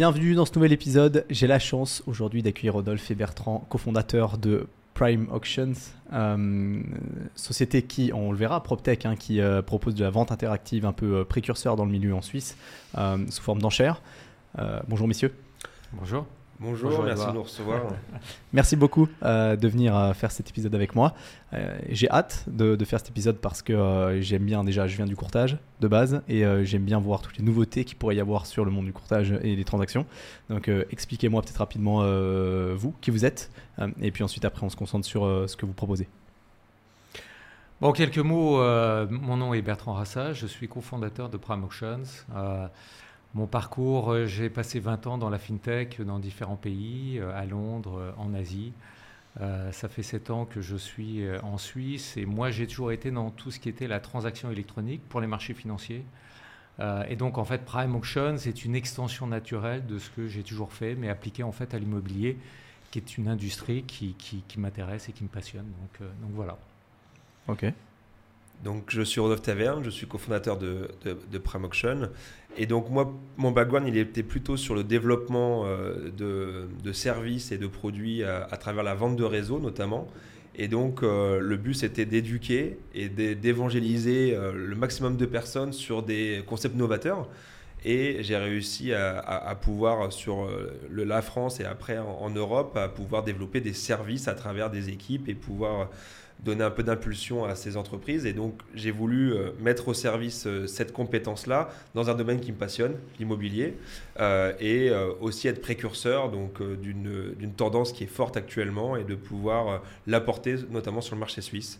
Bienvenue dans ce nouvel épisode. J'ai la chance aujourd'hui d'accueillir Rodolphe et Bertrand, cofondateurs de Prime Auctions, euh, société qui, on le verra, PropTech, hein, qui euh, propose de la vente interactive un peu euh, précurseur dans le milieu en Suisse, sous forme d'enchères. bonjour messieurs. Bonjour. Bonjour, merci de nous recevoir. merci beaucoup euh, de venir euh, faire cet épisode avec moi. Euh, j'ai hâte de, faire cet épisode parce que j'aime bien déjà, je viens du courtage de base et j'aime bien voir toutes les nouveautés qu'il pourrait y avoir sur le monde du courtage et des transactions. Donc expliquez-moi peut-être rapidement vous, qui vous êtes, et puis ensuite après on se concentre sur ce que vous proposez. Bon, quelques mots. mon nom est Bertrand Rassa, je suis cofondateur de Prime Auctions. Mon parcours, euh, j'ai passé 20 ans dans la fintech dans différents pays, euh, à Londres, euh, en Asie. ça fait 7 ans que je suis en Suisse et moi j'ai toujours été dans tout ce qui était la transaction électronique pour les marchés financiers. et donc en fait Prime Auction c'est une extension naturelle de ce que j'ai toujours fait mais appliqué en fait à l'immobilier qui est une industrie qui, qui, m'intéresse et qui me passionne. Donc, donc voilà. Ok. Donc je suis Rodolphe Taverne, je suis cofondateur de, de, de et donc moi, mon background, il était plutôt sur le développement euh, de, services et de produits à, travers la vente de réseau notamment. Et donc euh, le but, c'était d'éduquer et d'évangéliser euh, le maximum de personnes sur des concepts novateurs. Et j'ai réussi à, pouvoir, sur la France et après en, en, Europe, à pouvoir développer des services à travers des équipes et pouvoir donner un peu d'impulsion à ces entreprises. Et donc, j'ai voulu euh, mettre au service euh, cette compétence-là dans un domaine qui me passionne, l'immobilier, euh, et aussi être précurseur donc d'une tendance qui est forte actuellement et de pouvoir l'apporter notamment sur le marché suisse.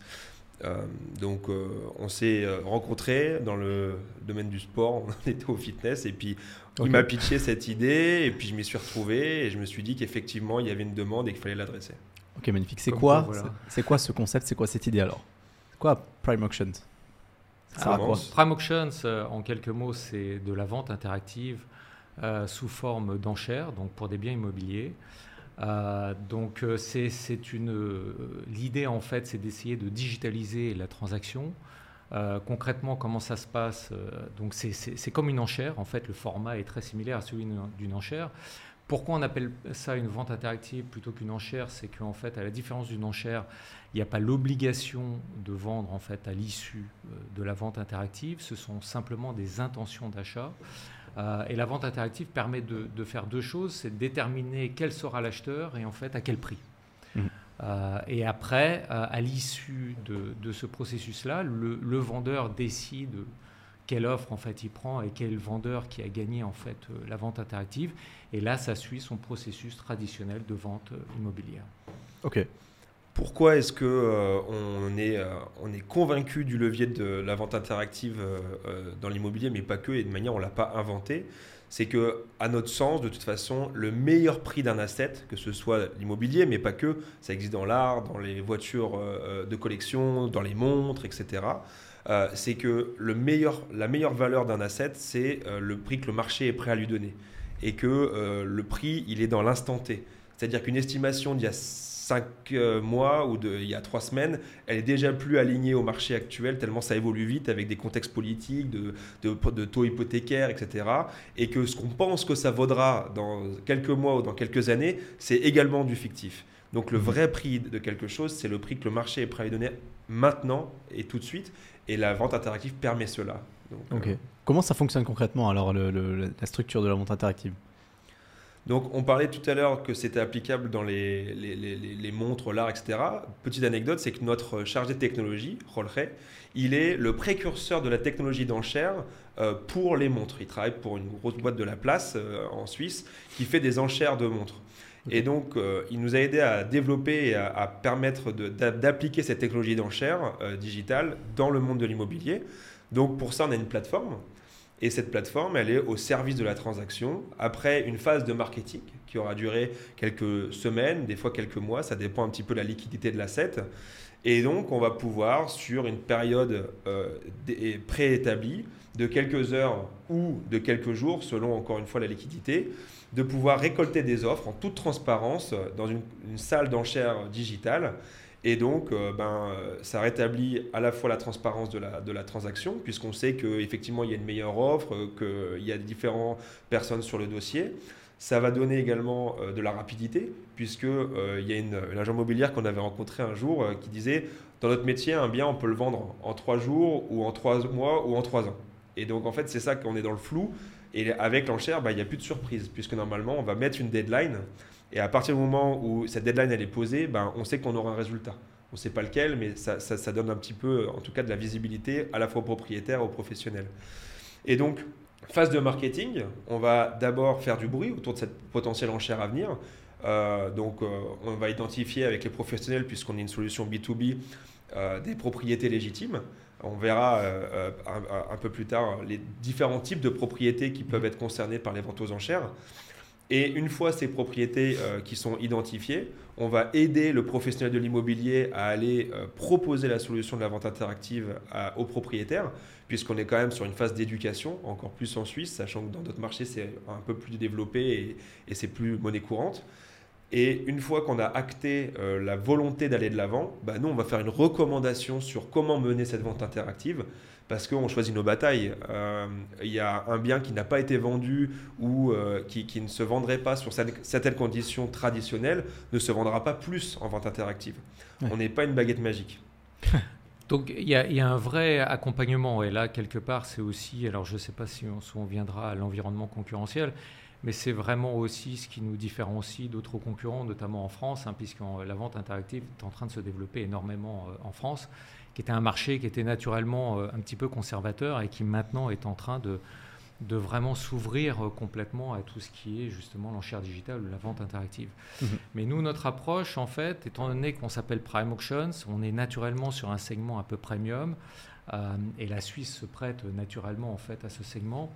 donc, on s'est rencontrés dans le domaine du sport, on était au fitness, et puis il m'a pitché cette idée, et puis je m'y suis retrouvé, et je me suis dit qu'effectivement, il y avait une demande et qu'il fallait l'adresser. Ok, magnifique. C'est quoi, c'est quoi ce concept? C'est quoi cette idée alors? C'est quoi Prime Auctions? Quoi Prime Auctions, euh, en quelques mots, c'est de la vente interactive euh, sous forme d'enchères, donc pour des biens immobiliers. Euh, donc c'est une l'idée en fait, c'est d'essayer de digitaliser la transaction. concrètement, comment ça se passe Donc c'est comme une enchère. En fait, le format est très similaire à celui d'une enchère. Pourquoi on appelle ça une vente interactive plutôt qu'une enchère? C'est qu'en fait, à la différence d'une enchère, il n'y a pas l'obligation de vendre en fait à l'issue euh, de la vente interactive. Ce sont simplement des intentions d'achat. Euh, et la vente interactive permet de, faire deux choses c'est de déterminer quel sera l'acheteur et en fait à quel prix. Mmh. Euh, et après, à l'issue de, ce processus-là, le, le, vendeur décide quelle offre en fait il prend et quel vendeur qui a gagné en fait la vente interactive. Et là, ça suit son processus traditionnel de vente euh, immobilière. Ok. Pourquoi est-ce que euh, on est on est convaincu du levier de la vente interactive dans l'immobilier, mais pas que et de manière on l'a pas inventé? C'est que, à notre sens, de toute façon, le meilleur prix d'un asset, que ce soit l'immobilier, mais pas que, ça existe dans l'art, dans les voitures de collection, dans les montres, etc. Euh, c'est que le meilleur, la meilleure valeur d'un asset, c'est euh, le prix que le marché est prêt à lui donner. Et que euh, le prix, il est dans l'instant T. C'est-à-dire qu'une estimation d'il y a 5 mois ou de, il y a 3 semaines, elle est déjà plus alignée au marché actuel, tellement ça évolue vite avec des contextes politiques, de, de, taux hypothécaires, etc. Et que ce qu'on pense que ça vaudra dans quelques mois ou dans quelques années, c'est également du fictif. Donc le vrai prix de quelque chose, c'est le prix que le marché est prêt à lui donner maintenant et tout de suite. Et la vente interactive permet cela. Donc, euh, Comment ça fonctionne concrètement alors la structure de la vente interactive? Donc, on parlait tout à l'heure que c'était applicable dans les, les, montres, l'art, etc. Petite anecdote, c'est que notre chargé de technologie, Rolre, il est le précurseur de la technologie d'enchère euh, pour les montres. Il travaille pour une grosse boîte de la place euh, en Suisse qui fait des enchères de montres. Et donc, euh, il nous a aidé à développer et à, permettre d'appliquer cette technologie d'enchère euh, digitale dans le monde de l'immobilier. Donc, pour ça, on a une plateforme. Et cette plateforme, elle est au service de la transaction après une phase de marketing qui aura duré quelques semaines, des fois quelques mois, ça dépend un petit peu de la liquidité de l'asset. Et donc, on va pouvoir, sur une période euh, préétablie, de quelques heures ou de quelques jours, selon encore une fois la liquidité, de pouvoir récolter des offres en toute transparence dans une, salle d'enchères digitale. Et donc, euh, ben, euh, ça rétablit à la fois la transparence de la, de la transaction, puisqu'on sait qu'effectivement, il y a une meilleure offre, qu'il y a différentes personnes sur le dossier. Ça va donner également de la rapidité, puisque il y a une, agent immobilière qu'on avait rencontré un jour qui disait dans notre métier, un bien, on peut le vendre en trois jours ou en trois mois ou en trois ans. Et donc, en fait, c'est ça qu'on est dans le flou. Et avec l'enchère, bah, il n'y a plus de surprise, puisque normalement, on va mettre une deadline. Et à partir du moment où cette deadline elle est posée, ben, on sait qu'on aura un résultat. On ne sait pas lequel, mais ça, ça, donne un petit peu, en tout cas, de la visibilité à la fois aux propriétaires et aux professionnels. Et donc, phase de marketing, on va d'abord faire du bruit autour de cette potentielle enchère à venir. Euh, donc, euh, on va identifier avec les professionnels, puisqu'on est une solution B2B, euh, des propriétés légitimes. On verra un, un, peu plus tard les différents types de propriétés qui peuvent être concernées par les ventes aux enchères. Et une fois ces propriétés euh, qui sont identifiées, on va aider le professionnel de l'immobilier à aller euh, proposer la solution de la vente interactive aux propriétaires, puisqu'on est quand même sur une phase d'éducation, encore plus en Suisse, sachant que dans d'autres marchés c'est un peu plus développé et, c'est plus monnaie courante. Et une fois qu'on a acté euh, la volonté d'aller de l'avant, bah nous on va faire une recommandation sur comment mener cette vente interactive parce qu'on choisit nos batailles. Euh, il y a un bien qui n'a pas été vendu ou euh, qui, ne se vendrait pas sur certaines conditions traditionnelles, ne se vendra pas plus en vente interactive. On n'est pas une baguette magique. Donc il y, a un vrai accompagnement et là quelque part c'est aussi, alors je ne sais pas si on, viendra à l'environnement concurrentiel, mais c'est vraiment aussi ce qui nous différencie d'autres concurrents, notamment en France, hein, puisque la vente interactive est en train de se développer énormément euh, en France qui était un marché qui était naturellement euh, un petit peu conservateur et qui maintenant est en train de, de vraiment s'ouvrir euh, complètement à tout ce qui est justement l'enchère digitale ou la vente interactive. Mhm. Mais nous, notre approche, en fait, étant donné qu'on s'appelle Prime Auctions, on est naturellement sur un segment un peu premium euh, et la Suisse se prête naturellement en fait à ce segment.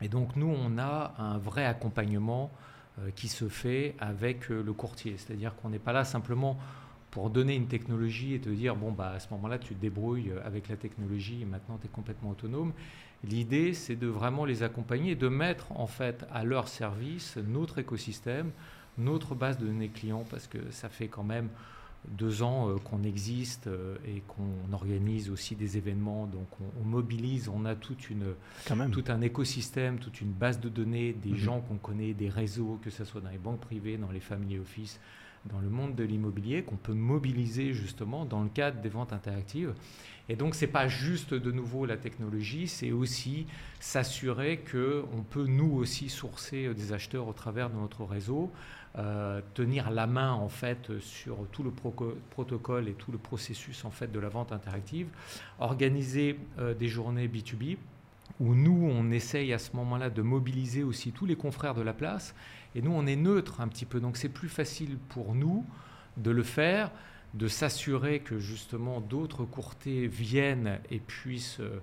Et donc nous, on a un vrai accompagnement qui se fait avec le courtier, c'est-à-dire qu'on n'est pas là simplement pour donner une technologie et te dire, bon, bah, à ce moment-là, tu te débrouilles avec la technologie et maintenant tu es complètement autonome. L'idée, c'est de vraiment les accompagner de mettre en fait à leur service notre écosystème, notre base de données clients, parce que ça fait quand même deux ans euh, qu'on existe euh, et qu'on organise aussi des événements. Donc on, mobilise, on a toute une, tout un écosystème, toute une base de données, des mhm. gens qu'on connaît, des réseaux, que ce soit dans les banques privées, dans les family office, dans le monde de l'immobilier qu'on peut mobiliser justement dans le cadre des ventes interactives. Et donc, ce n'est pas juste de nouveau la technologie, c'est aussi s'assurer qu'on peut nous aussi sourcer des acheteurs au travers de notre réseau, euh, tenir la main en fait sur tout le protocole et tout le processus en fait de la vente interactive, organiser euh, des journées B2B où nous, on essaye à ce moment-là de mobiliser aussi tous les confrères de la place et nous, on est neutre un petit peu. Donc c'est plus facile pour nous de le faire, de s'assurer que justement d'autres courtiers viennent et puissent euh,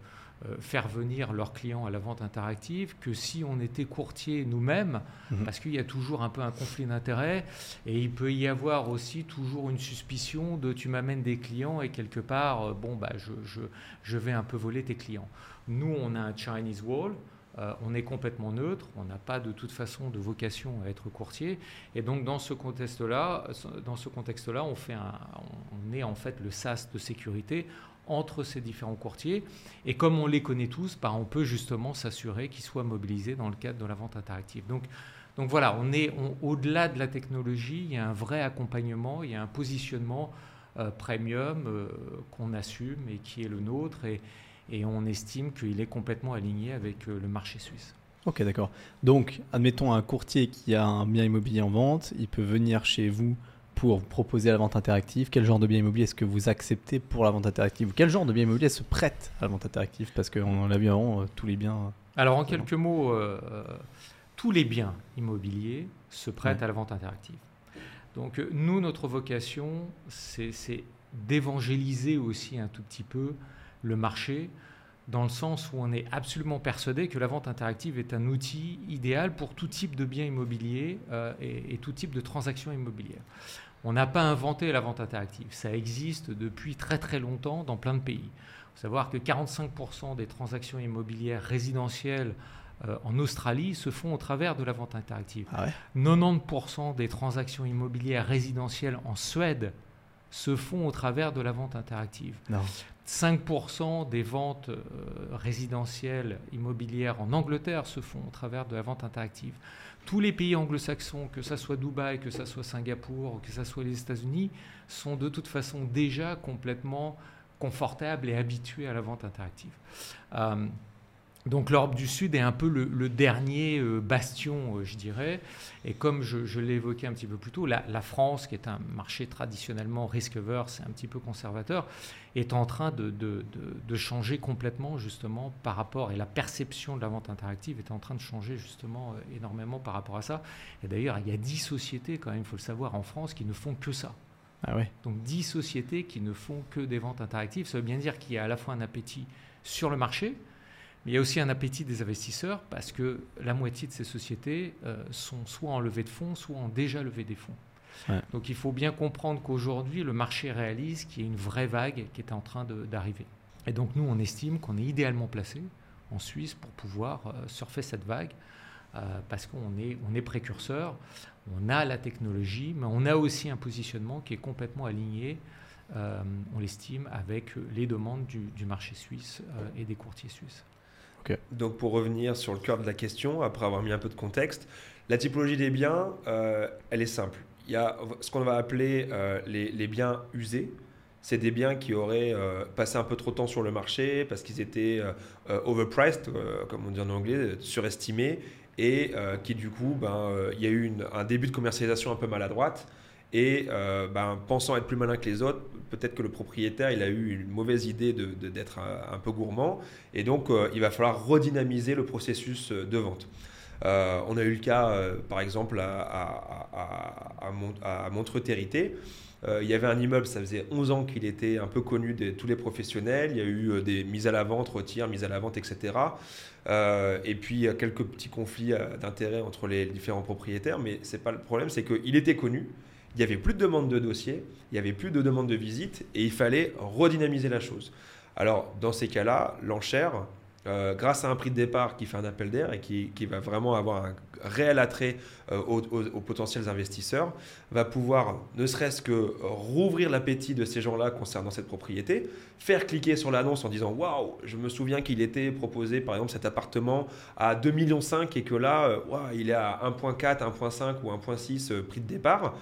faire venir leurs clients à la vente interactive que si on était courtier nous-mêmes, mhm. parce qu'il y a toujours un peu un conflit d'intérêts et il peut y avoir aussi toujours une suspicion de tu m'amènes des clients et quelque part, euh, bon, bah, je, je, je vais un peu voler tes clients. Nous, on a un Chinese Wall. Euh, on est complètement neutre, on n'a pas de toute façon de vocation à être courtier, et donc dans ce contexte-là, dans ce contexte-là, on fait on est en fait le sas de sécurité entre ces différents courtiers, et comme on les connaît tous, bah, on peut justement s'assurer qu'ils soient mobilisés dans le cadre de la vente interactive. Donc, voilà, on est au-delà de la technologie, il y a un vrai accompagnement, il y a un positionnement euh, premium euh, qu'on assume et qui est le nôtre, et, et on estime qu'il est complètement aligné avec euh, le marché suisse. Ok, d'accord. Donc, admettons un courtier qui a un bien immobilier en vente, il peut venir chez vous pour proposer la vente interactive. Quel genre de bien immobilier est-ce que vous acceptez pour la vente interactive Quel genre de bien immobilier se prête à la vente interactive Parce qu'on l'a vu avant, euh, tous les biens. Euh, Alors, en quelques mots, tous les biens immobiliers se prêtent à la vente interactive. Donc, nous, notre vocation, c'est d'évangéliser aussi un tout petit peu le marché, dans le sens où on est absolument persuadé que la vente interactive est un outil idéal pour tout type de biens immobiliers euh, et, tout type de transactions immobilières. On n'a pas inventé la vente interactive, ça existe depuis très très longtemps dans plein de pays. Il faut savoir que 45% des transactions immobilières résidentielles euh, en Australie se font au travers de la vente interactive. 90% ah des transactions immobilières résidentielles en Suède se font au travers de la vente interactive. 5% des ventes euh, résidentielles immobilières en Angleterre se font au travers de la vente interactive. Tous les pays anglo-saxons, que ce soit Dubaï, que ce soit Singapour, que ce soit les États-Unis, sont de toute façon déjà complètement confortables et habitués à la vente interactive. Euh, donc l'Europe du Sud est un peu le, dernier euh, bastion, euh, je dirais. Et comme je, l'ai évoqué un petit peu plus tôt, la, France, qui est un marché traditionnellement risk-averse, un petit peu conservateur, est en train de, changer complètement justement par rapport, et la perception de la vente interactive est en train de changer justement euh, énormément par rapport à ça. Et d'ailleurs, il y a 10 sociétés, quand même, il faut le savoir, en France, qui ne font que ça. Ah ouais. Donc 10 sociétés qui ne font que des ventes interactives. Ça veut bien dire qu'il y a à la fois un appétit sur le marché, mais il y a aussi un appétit des investisseurs parce que la moitié de ces sociétés euh, sont soit en levée de fonds, soit en déjà levé des fonds. Donc il faut bien comprendre qu'aujourd'hui, le marché réalise qu'il y a une vraie vague qui est en train d'arriver. Et donc nous, on estime qu'on est idéalement placé en Suisse pour pouvoir euh, surfer cette vague euh, parce qu'on est, on est précurseur, on a la technologie, mais on a aussi un positionnement qui est complètement aligné on l'estime, avec les demandes du, du marché suisse et des courtiers suisses. Donc pour revenir sur le cœur de la question, après avoir mis un peu de contexte, la typologie des biens, euh, elle est simple. Il y a ce qu'on va appeler euh, les, biens usés. C'est des biens qui auraient euh, passé un peu trop de temps sur le marché parce qu'ils étaient overpriced, comme on dit en anglais, surestimés, et qui du coup, ben, il y a eu un début de commercialisation un peu maladroite. Et ben, pensant être plus malin que les autres, peut-être que le propriétaire, il a eu une mauvaise idée d'être un, peu gourmand, et donc euh, il va falloir redynamiser le processus euh, de vente. Euh, on a eu le cas, par exemple, à, à, Montreux-Territé. il y avait un immeuble, ça faisait 11 ans qu'il était un peu connu de tous les professionnels. Il y a eu des mises à la vente, retirs, mises à la vente, etc. et puis quelques petits conflits d'intérêts entre les différents propriétaires. Mais c'est pas le problème, c'est qu'il était connu il n'y avait plus de demande de dossier, il n'y avait plus de demande de visite et il fallait redynamiser la chose. Alors, dans ces cas-là, l'enchère, euh, grâce à un prix de départ qui fait un appel d'air et qui, va vraiment avoir un réel attrait euh, aux, potentiels investisseurs, va pouvoir ne serait-ce que rouvrir l'appétit de ces gens-là concernant cette propriété, faire cliquer sur l'annonce en disant Waouh, je me souviens qu'il était proposé par exemple cet appartement à 2,5 millions et que là, euh, il est à 1,4, 1,5 ou 1,6 prix de départ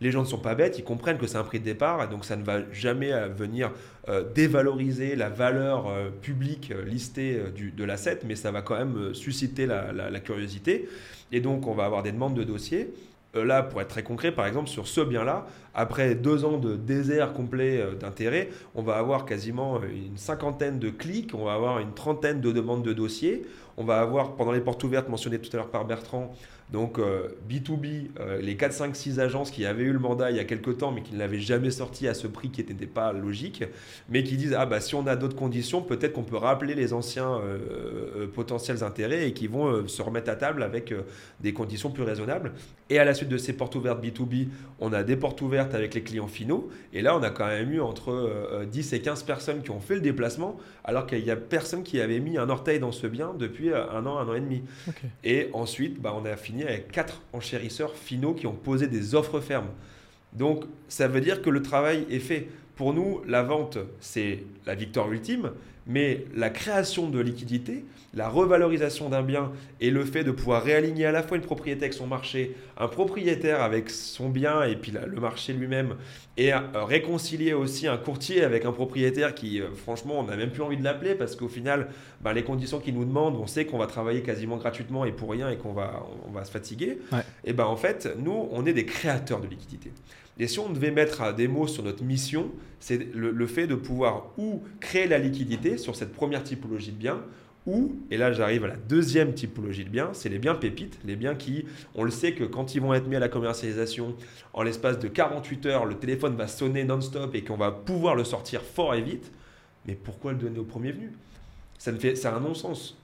les gens ne sont pas bêtes, ils comprennent que c'est un prix de départ, et donc ça ne va jamais euh, venir euh, dévaloriser la valeur euh, publique listée de l'asset, mais ça va quand même susciter la, curiosité. Et donc on va avoir des demandes de dossiers. Là, pour être très concret, par exemple, sur ce bien-là, après deux ans de désert complet d'intérêt, on va avoir quasiment une cinquantaine de clics, on va avoir une trentaine de demandes de dossiers, on va avoir, pendant les portes ouvertes mentionnées tout à l'heure par Bertrand, donc B2B, euh, euh, les 4, 5, 6 agences qui avaient eu le mandat il y a quelques temps mais qui ne l'avaient jamais sorti à ce prix qui n'était pas logique, mais qui disent ah bah si on a d'autres conditions, peut-être qu'on peut rappeler les anciens euh, potentiels intérêts et qui vont se remettre à table avec des conditions plus raisonnables. Et à la suite de ces portes ouvertes B2B, on a des portes ouvertes avec les clients finaux. Et là, on a quand même eu entre 10 et 15 personnes qui ont fait le déplacement, alors qu'il n'y a personne qui avait mis un orteil dans ce bien depuis un an, un an et demi. Et ensuite, bah, on a fini avec quatre enchérisseurs finaux qui ont posé des offres fermes. Donc ça veut dire que le travail est fait. Pour nous, la vente, c'est la victoire ultime, mais la création de liquidité, la revalorisation d'un bien et le fait de pouvoir réaligner à la fois une propriété avec son marché, un propriétaire avec son bien et puis le marché lui-même, et euh, réconcilier aussi un courtier avec un propriétaire qui, euh, franchement, on n'a même plus envie de l'appeler parce qu'au final, ben, les conditions qu'il nous demande, on sait qu'on va travailler quasiment gratuitement et pour rien et qu'on va, on va se fatiguer. Et ben en fait, nous, on est des créateurs de liquidité. Et si on devait mettre des mots sur notre mission, c'est le, fait de pouvoir ou créer la liquidité sur cette première typologie de biens, ou, et là j'arrive à la deuxième typologie de biens, c'est les biens pépites, les biens qui, on le sait que quand ils vont être mis à la commercialisation, en l'espace de 48 heures, le téléphone va sonner non-stop et qu'on va pouvoir le sortir fort et vite. Mais pourquoi le donner au premier venu? Ça, ne fait, un non-sens.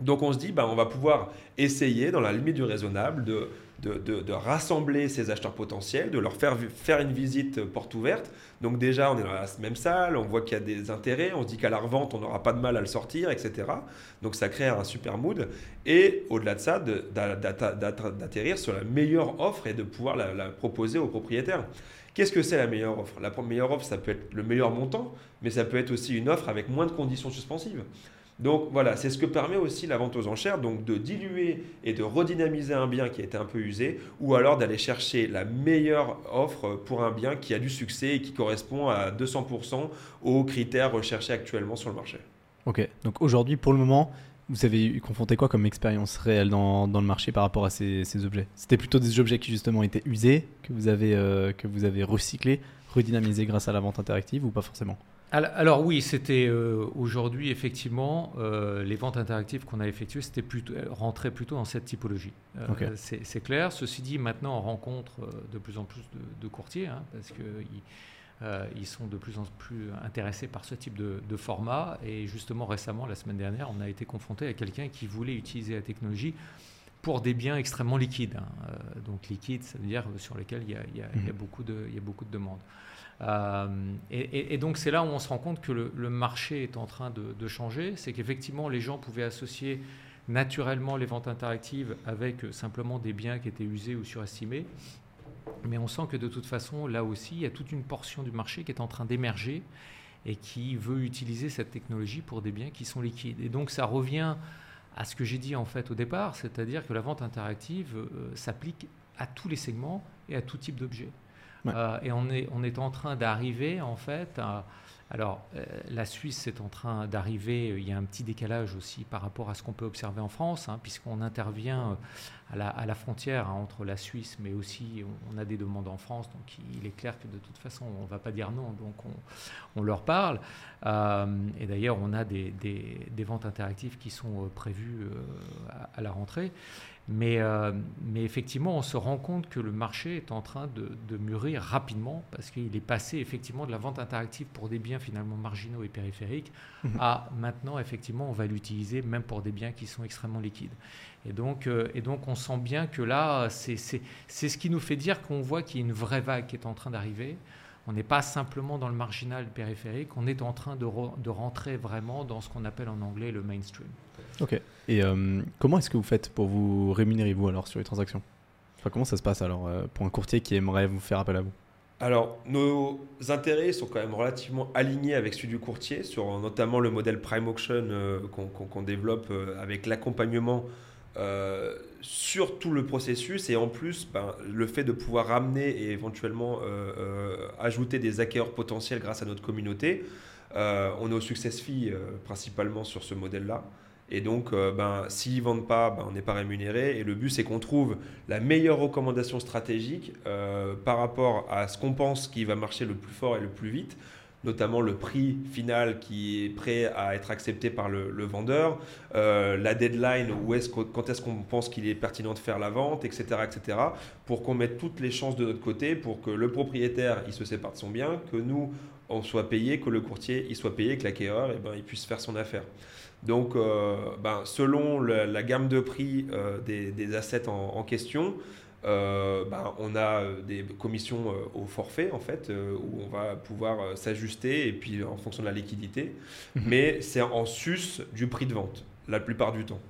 Donc on se dit, bah, on va pouvoir essayer, dans la limite du raisonnable, de de, rassembler ces acheteurs potentiels, de leur faire, faire une visite porte ouverte. Donc déjà, on est dans la même salle, on voit qu'il y a des intérêts, on se dit qu'à la revente, on n'aura pas de mal à le sortir, etc. Donc ça crée un super mood. Et au-delà de ça, d'atterrir sur la meilleure offre et de pouvoir la, la proposer aux propriétaires. Qu'est-ce que c'est la meilleure offre? La meilleure offre, ça peut être le meilleur montant, mais ça peut être aussi une offre avec moins de conditions suspensives. Donc voilà, c'est ce que permet aussi la vente aux enchères, donc de diluer et de redynamiser un bien qui a été un peu usé, ou alors d'aller chercher la meilleure offre pour un bien qui a du succès et qui correspond à 200% aux critères recherchés actuellement sur le marché. Ok, donc aujourd'hui, pour le moment, vous avez confronté quoi comme expérience réelle dans, le marché par rapport à ces, ces objets? C'était plutôt des objets qui justement étaient usés, que vous avez, euh, que vous avez recyclés, redynamisés grâce à la vente interactive ou pas forcément? Alors, oui, c'était euh, aujourd'hui effectivement euh, les ventes interactives qu'on a effectuées, c'était plutôt rentrait plutôt dans cette typologie. C'est clair. Ceci dit, maintenant on rencontre de plus en plus de, courtiers hein, parce qu'ils ils sont de plus en plus intéressés par ce type de, de, format. Et justement, récemment, la semaine dernière, on a été confronté à quelqu'un qui voulait utiliser la technologie pour des biens extrêmement liquides. Hein. donc liquides, ça veut dire sur lesquels il y a, il y a, il y a mmh. beaucoup, de, il y a beaucoup de demandes. Euh, et, donc c'est là où on se rend compte que le, marché est en train de, changer. C'est qu'effectivement les gens pouvaient associer naturellement les ventes interactives avec simplement des biens qui étaient usés ou surestimés. Mais on sent que de toute façon, là aussi, il y a toute une portion du marché qui est en train d'émerger et qui veut utiliser cette technologie pour des biens qui sont liquides. Et donc ça revient à ce que j'ai dit en fait au départ, c'est-à-dire que la vente interactive euh, s'applique à tous les segments et à tout type Euh, et on est, en train d'arriver, en fait, alors, euh, la Suisse est en train d'arriver, il y a un petit décalage aussi par rapport à ce qu'on peut observer en France, hein, puisqu'on intervient à la, à la frontière hein, entre la Suisse, mais aussi on, a des demandes en France, donc il est clair que de toute façon, on ne va pas dire non, donc on, leur parle. Euh, et d'ailleurs, on a des, ventes interactives qui sont prévues à, la rentrée. Mais, euh, mais, effectivement, on se rend compte que le marché est en train de, mûrir rapidement parce qu'il est passé effectivement de la vente interactive pour des biens finalement marginaux et périphériques mhm. à maintenant, effectivement, on va l'utiliser même pour des biens qui sont extrêmement liquides. Et donc, euh, et donc on sent bien que là, c'est ce qui nous fait dire qu'on voit qu'il y a une vraie vague qui est en train d'arriver. On n'est pas simplement dans le marginal périphérique, on est en train de, de rentrer vraiment dans ce qu'on appelle en anglais le mainstream. Ok. Et euh, comment est-ce que vous faites pour vous rémunérer, vous, alors, sur les transactions? Enfin, Comment ça se passe, alors, euh, pour un courtier qui aimerait vous faire appel à vous? Alors, nos intérêts sont quand même relativement alignés avec ceux du courtier, sur notamment le modèle Prime Auction euh, qu'on développe avec l'accompagnement sur tout le processus et en plus ben, le fait de pouvoir ramener et éventuellement ajouter des acquéreurs potentiels grâce à notre communauté. on est au success fee principalement sur ce modèle-là. Et donc, euh, ben, s'ils ne vendent pas, ben, on n'est pas rémunéré. Et le but, c'est qu'on trouve la meilleure recommandation stratégique euh, par rapport à ce qu'on pense qui va marcher le plus fort et le plus vite notamment le prix final qui est prêt à être accepté par le, vendeur, euh, la deadline, où est quand est-ce qu'on pense qu'il est pertinent de faire la vente, etc., etc., pour qu'on mette toutes les chances de notre côté, pour que le propriétaire il se sépare de son bien, que nous on soit payé, que le courtier il soit payé, que l'acquéreur eh ben, il puisse faire son affaire. Donc, euh, ben, selon la, gamme de prix euh, des, assets en, question, euh, ben, on a des commissions au forfait, en fait, où on va pouvoir s'ajuster, et puis en fonction de la liquidité. Mhm. Mais c'est en sus du prix de vente, la plupart du temps.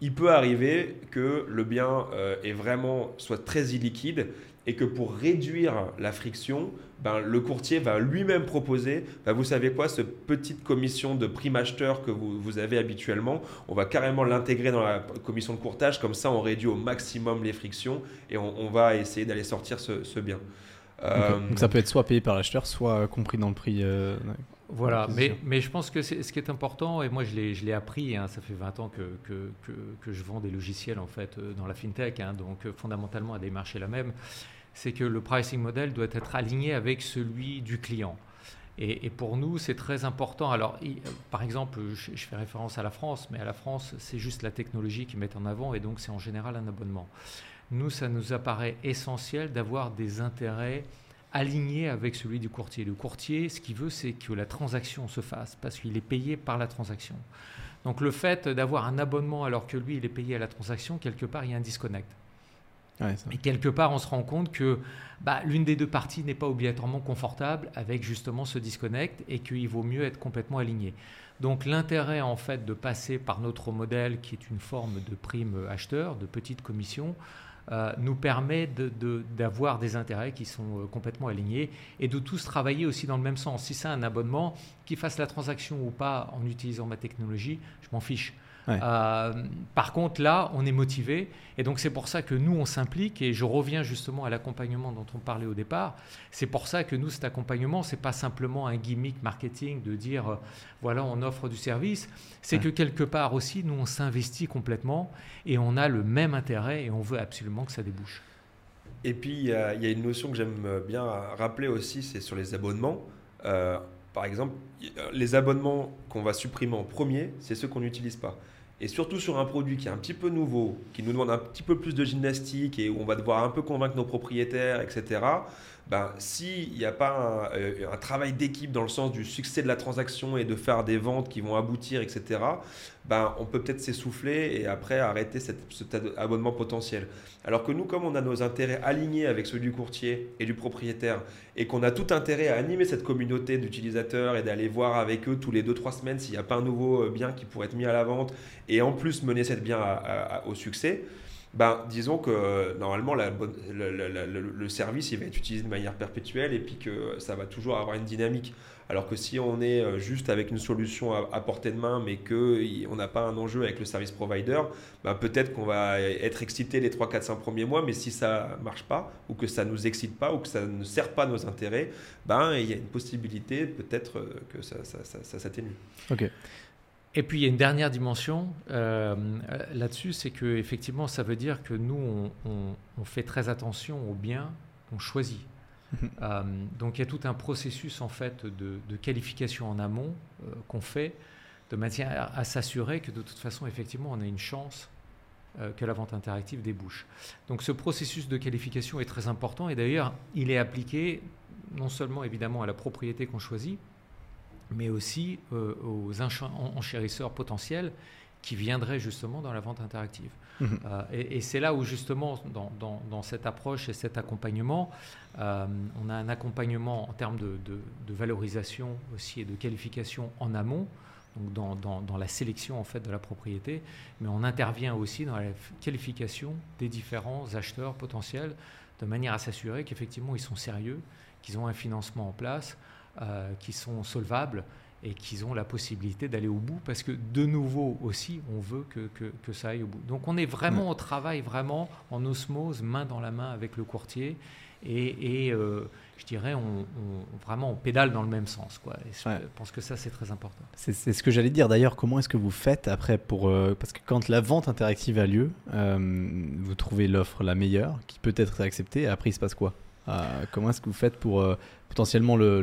il peut arriver que le bien est vraiment soit très illiquide et que pour réduire la friction, ben, le courtier va lui-même proposer, ben, vous savez quoi, cette petite commission de prime acheteur que vous, vous avez habituellement, on va carrément l'intégrer dans la commission de courtage, comme ça on réduit au maximum les frictions et on, va essayer d'aller sortir ce, bien. Euh, Donc ça peut être soit payé par l'acheteur, soit compris dans le prix. Euh, voilà, mais, mais je pense que ce qui est important, et moi je l'ai appris, hein, ça fait 20 ans que, que, que, je vends des logiciels en fait euh, dans la fintech, hein, donc fondamentalement à des marchés la même, c'est que le pricing model doit être aligné avec celui du client. Et, pour nous, c'est très important. Alors, par exemple, je, fais référence à la France, mais à la France, c'est juste la technologie qui met en avant, et donc c'est en général un abonnement. Nous, ça nous apparaît essentiel d'avoir des intérêts alignés avec celui du courtier. Le courtier, ce qu'il veut, c'est que la transaction se fasse, parce qu'il est payé par la transaction. Donc le fait d'avoir un abonnement alors que lui, il est payé à la transaction, quelque part, il y a un disconnect et quelque part, on se rend compte que bah, l'une des deux parties n'est pas obligatoirement confortable avec justement ce disconnect et qu'il vaut mieux être complètement aligné. Donc l'intérêt en fait de passer par notre modèle qui est une forme de prime acheteur, de petite commission, nous permet d'avoir des intérêts qui sont complètement alignés et de tous travailler aussi dans le même sens. Si c'est un abonnement, qui fasse la transaction ou pas en utilisant ma technologie, je m'en fiche. Euh, par contre, là, on est motivé. Et donc, c'est pour ça que nous, on s'implique. Et je reviens justement à l'accompagnement dont on parlait au départ. C'est pour ça que nous, cet accompagnement, c'est pas simplement un gimmick marketing de dire, euh, voilà, on offre du service. C'est que quelque part aussi, nous, on s'investit complètement et on a le même intérêt et on veut absolument que ça débouche. Et puis, il y, a une notion que j'aime bien rappeler aussi, c'est sur les abonnements. Euh, par exemple, les abonnements qu'on va supprimer en premier, c'est ceux qu'on n'utilise pas. Et surtout sur un produit qui est un petit peu nouveau, qui nous demande un petit peu plus de gymnastique et où on va devoir un peu convaincre nos propriétaires, etc. Ben, s'il n'y a pas euh, un, travail d'équipe dans le sens du succès de la transaction et de faire des ventes qui vont aboutir, etc., ben, on peut peut-être s'essouffler et après arrêter cet abonnement potentiel. Alors que nous, comme on a nos intérêts alignés avec ceux du courtier et du propriétaire et qu'on a tout intérêt à animer cette communauté d'utilisateurs et d'aller voir avec eux tous les 2-3 semaines s'il n'y a pas un nouveau euh, bien qui pourrait être mis à la vente et en plus mener cette bien au succès, ben, disons que normalement la, le, service il va être utilisé de manière perpétuelle et puis que ça va toujours avoir une dynamique. Alors que si on est euh, juste avec une solution à, portée de main mais qu'on n'a pas un enjeu avec le service provider, ben peut-être qu'on va être excité les 3, 4, 5 premiers mois, mais si ça marche pas ou que ça nous excite pas ou que ça ne sert pas nos intérêts, ben, il y a une possibilité peut-être euh, que ça, ça, ça s'atténue. Ok. Et puis il y a une dernière dimension euh, là-dessus, c'est que effectivement, ça veut dire que nous, on, fait très attention aux biens qu'on choisit. Mhm. Euh, donc il y a tout un processus en fait de, qualification en amont euh, qu'on fait de manière à, s'assurer que de toute façon, effectivement, on a une chance que la vente interactive débouche. Donc ce processus de qualification est très important et d'ailleurs, il est appliqué non seulement évidemment à la propriété qu'on choisit, mais aussi euh, aux enchérisseurs potentiels qui viendraient justement dans la vente interactive. Mhm. Euh, et, c'est là où justement, dans, cette approche et cet accompagnement, euh, on a un accompagnement en termes de, valorisation aussi et de qualification en amont, donc dans, la sélection en fait de la propriété, mais on intervient aussi dans la qualification des différents acheteurs potentiels de manière à s'assurer qu'effectivement ils sont sérieux, qu'ils ont un financement en place, euh, qui sont solvables et qui ont la possibilité d'aller au bout parce que de nouveau aussi on veut que, que, ça aille au bout. Donc on est vraiment au travail, vraiment en osmose, main dans la main avec le courtier et, et euh, je dirais on, vraiment on pédale dans le même sens. Quoi. je pense que ça c'est très important. C'est ce que j'allais dire d'ailleurs, comment est-ce que vous faites après pour... Euh, parce que quand la vente interactive a lieu, vous trouvez l'offre la meilleure qui peut être acceptée, après il se passe quoi? Comment est-ce que vous faites pour potentiellement le,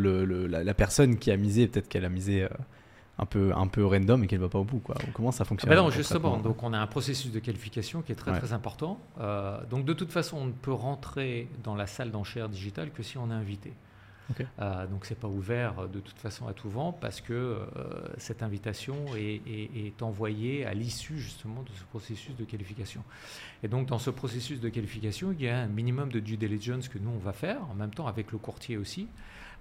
la, personne qui a misé, peut-être qu'elle a misé euh, un peu, un peu random et qu'elle ne va pas au bout quoi. Comment ça fonctionne ah ben Non, justement. Donc on a un processus de qualification qui est très très important. Euh, donc de toute façon, on ne peut rentrer dans la salle d'enchères digitale que si on est invité. Donc, Euh, donc c'est pas ouvert de toute façon à tout vent parce que cette invitation est, est envoyée à l'issue justement de ce processus de qualification. Et donc dans ce processus de qualification, il y a un minimum de due diligence que nous on va faire, en même temps avec le courtier aussi,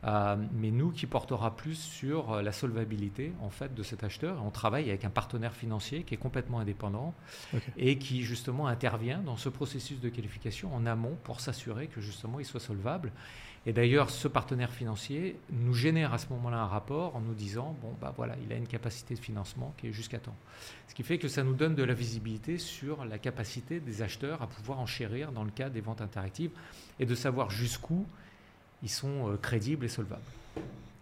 euh, mais nous qui portera plus sur euh, la solvabilité en fait de cet acheteur. On travaille avec un partenaire financier qui est complètement indépendant et qui justement intervient dans ce processus de qualification en amont pour s'assurer que justement il soit solvable. Et d'ailleurs, ce partenaire financier nous génère à ce moment-là un rapport en nous disant bon, bah voilà, il a une capacité de financement qui est jusqu'à temps. Ce qui fait que ça nous donne de la visibilité sur la capacité des acheteurs à pouvoir enchérir dans le cas des ventes interactives et de savoir jusqu'où ils sont euh, crédibles et solvables.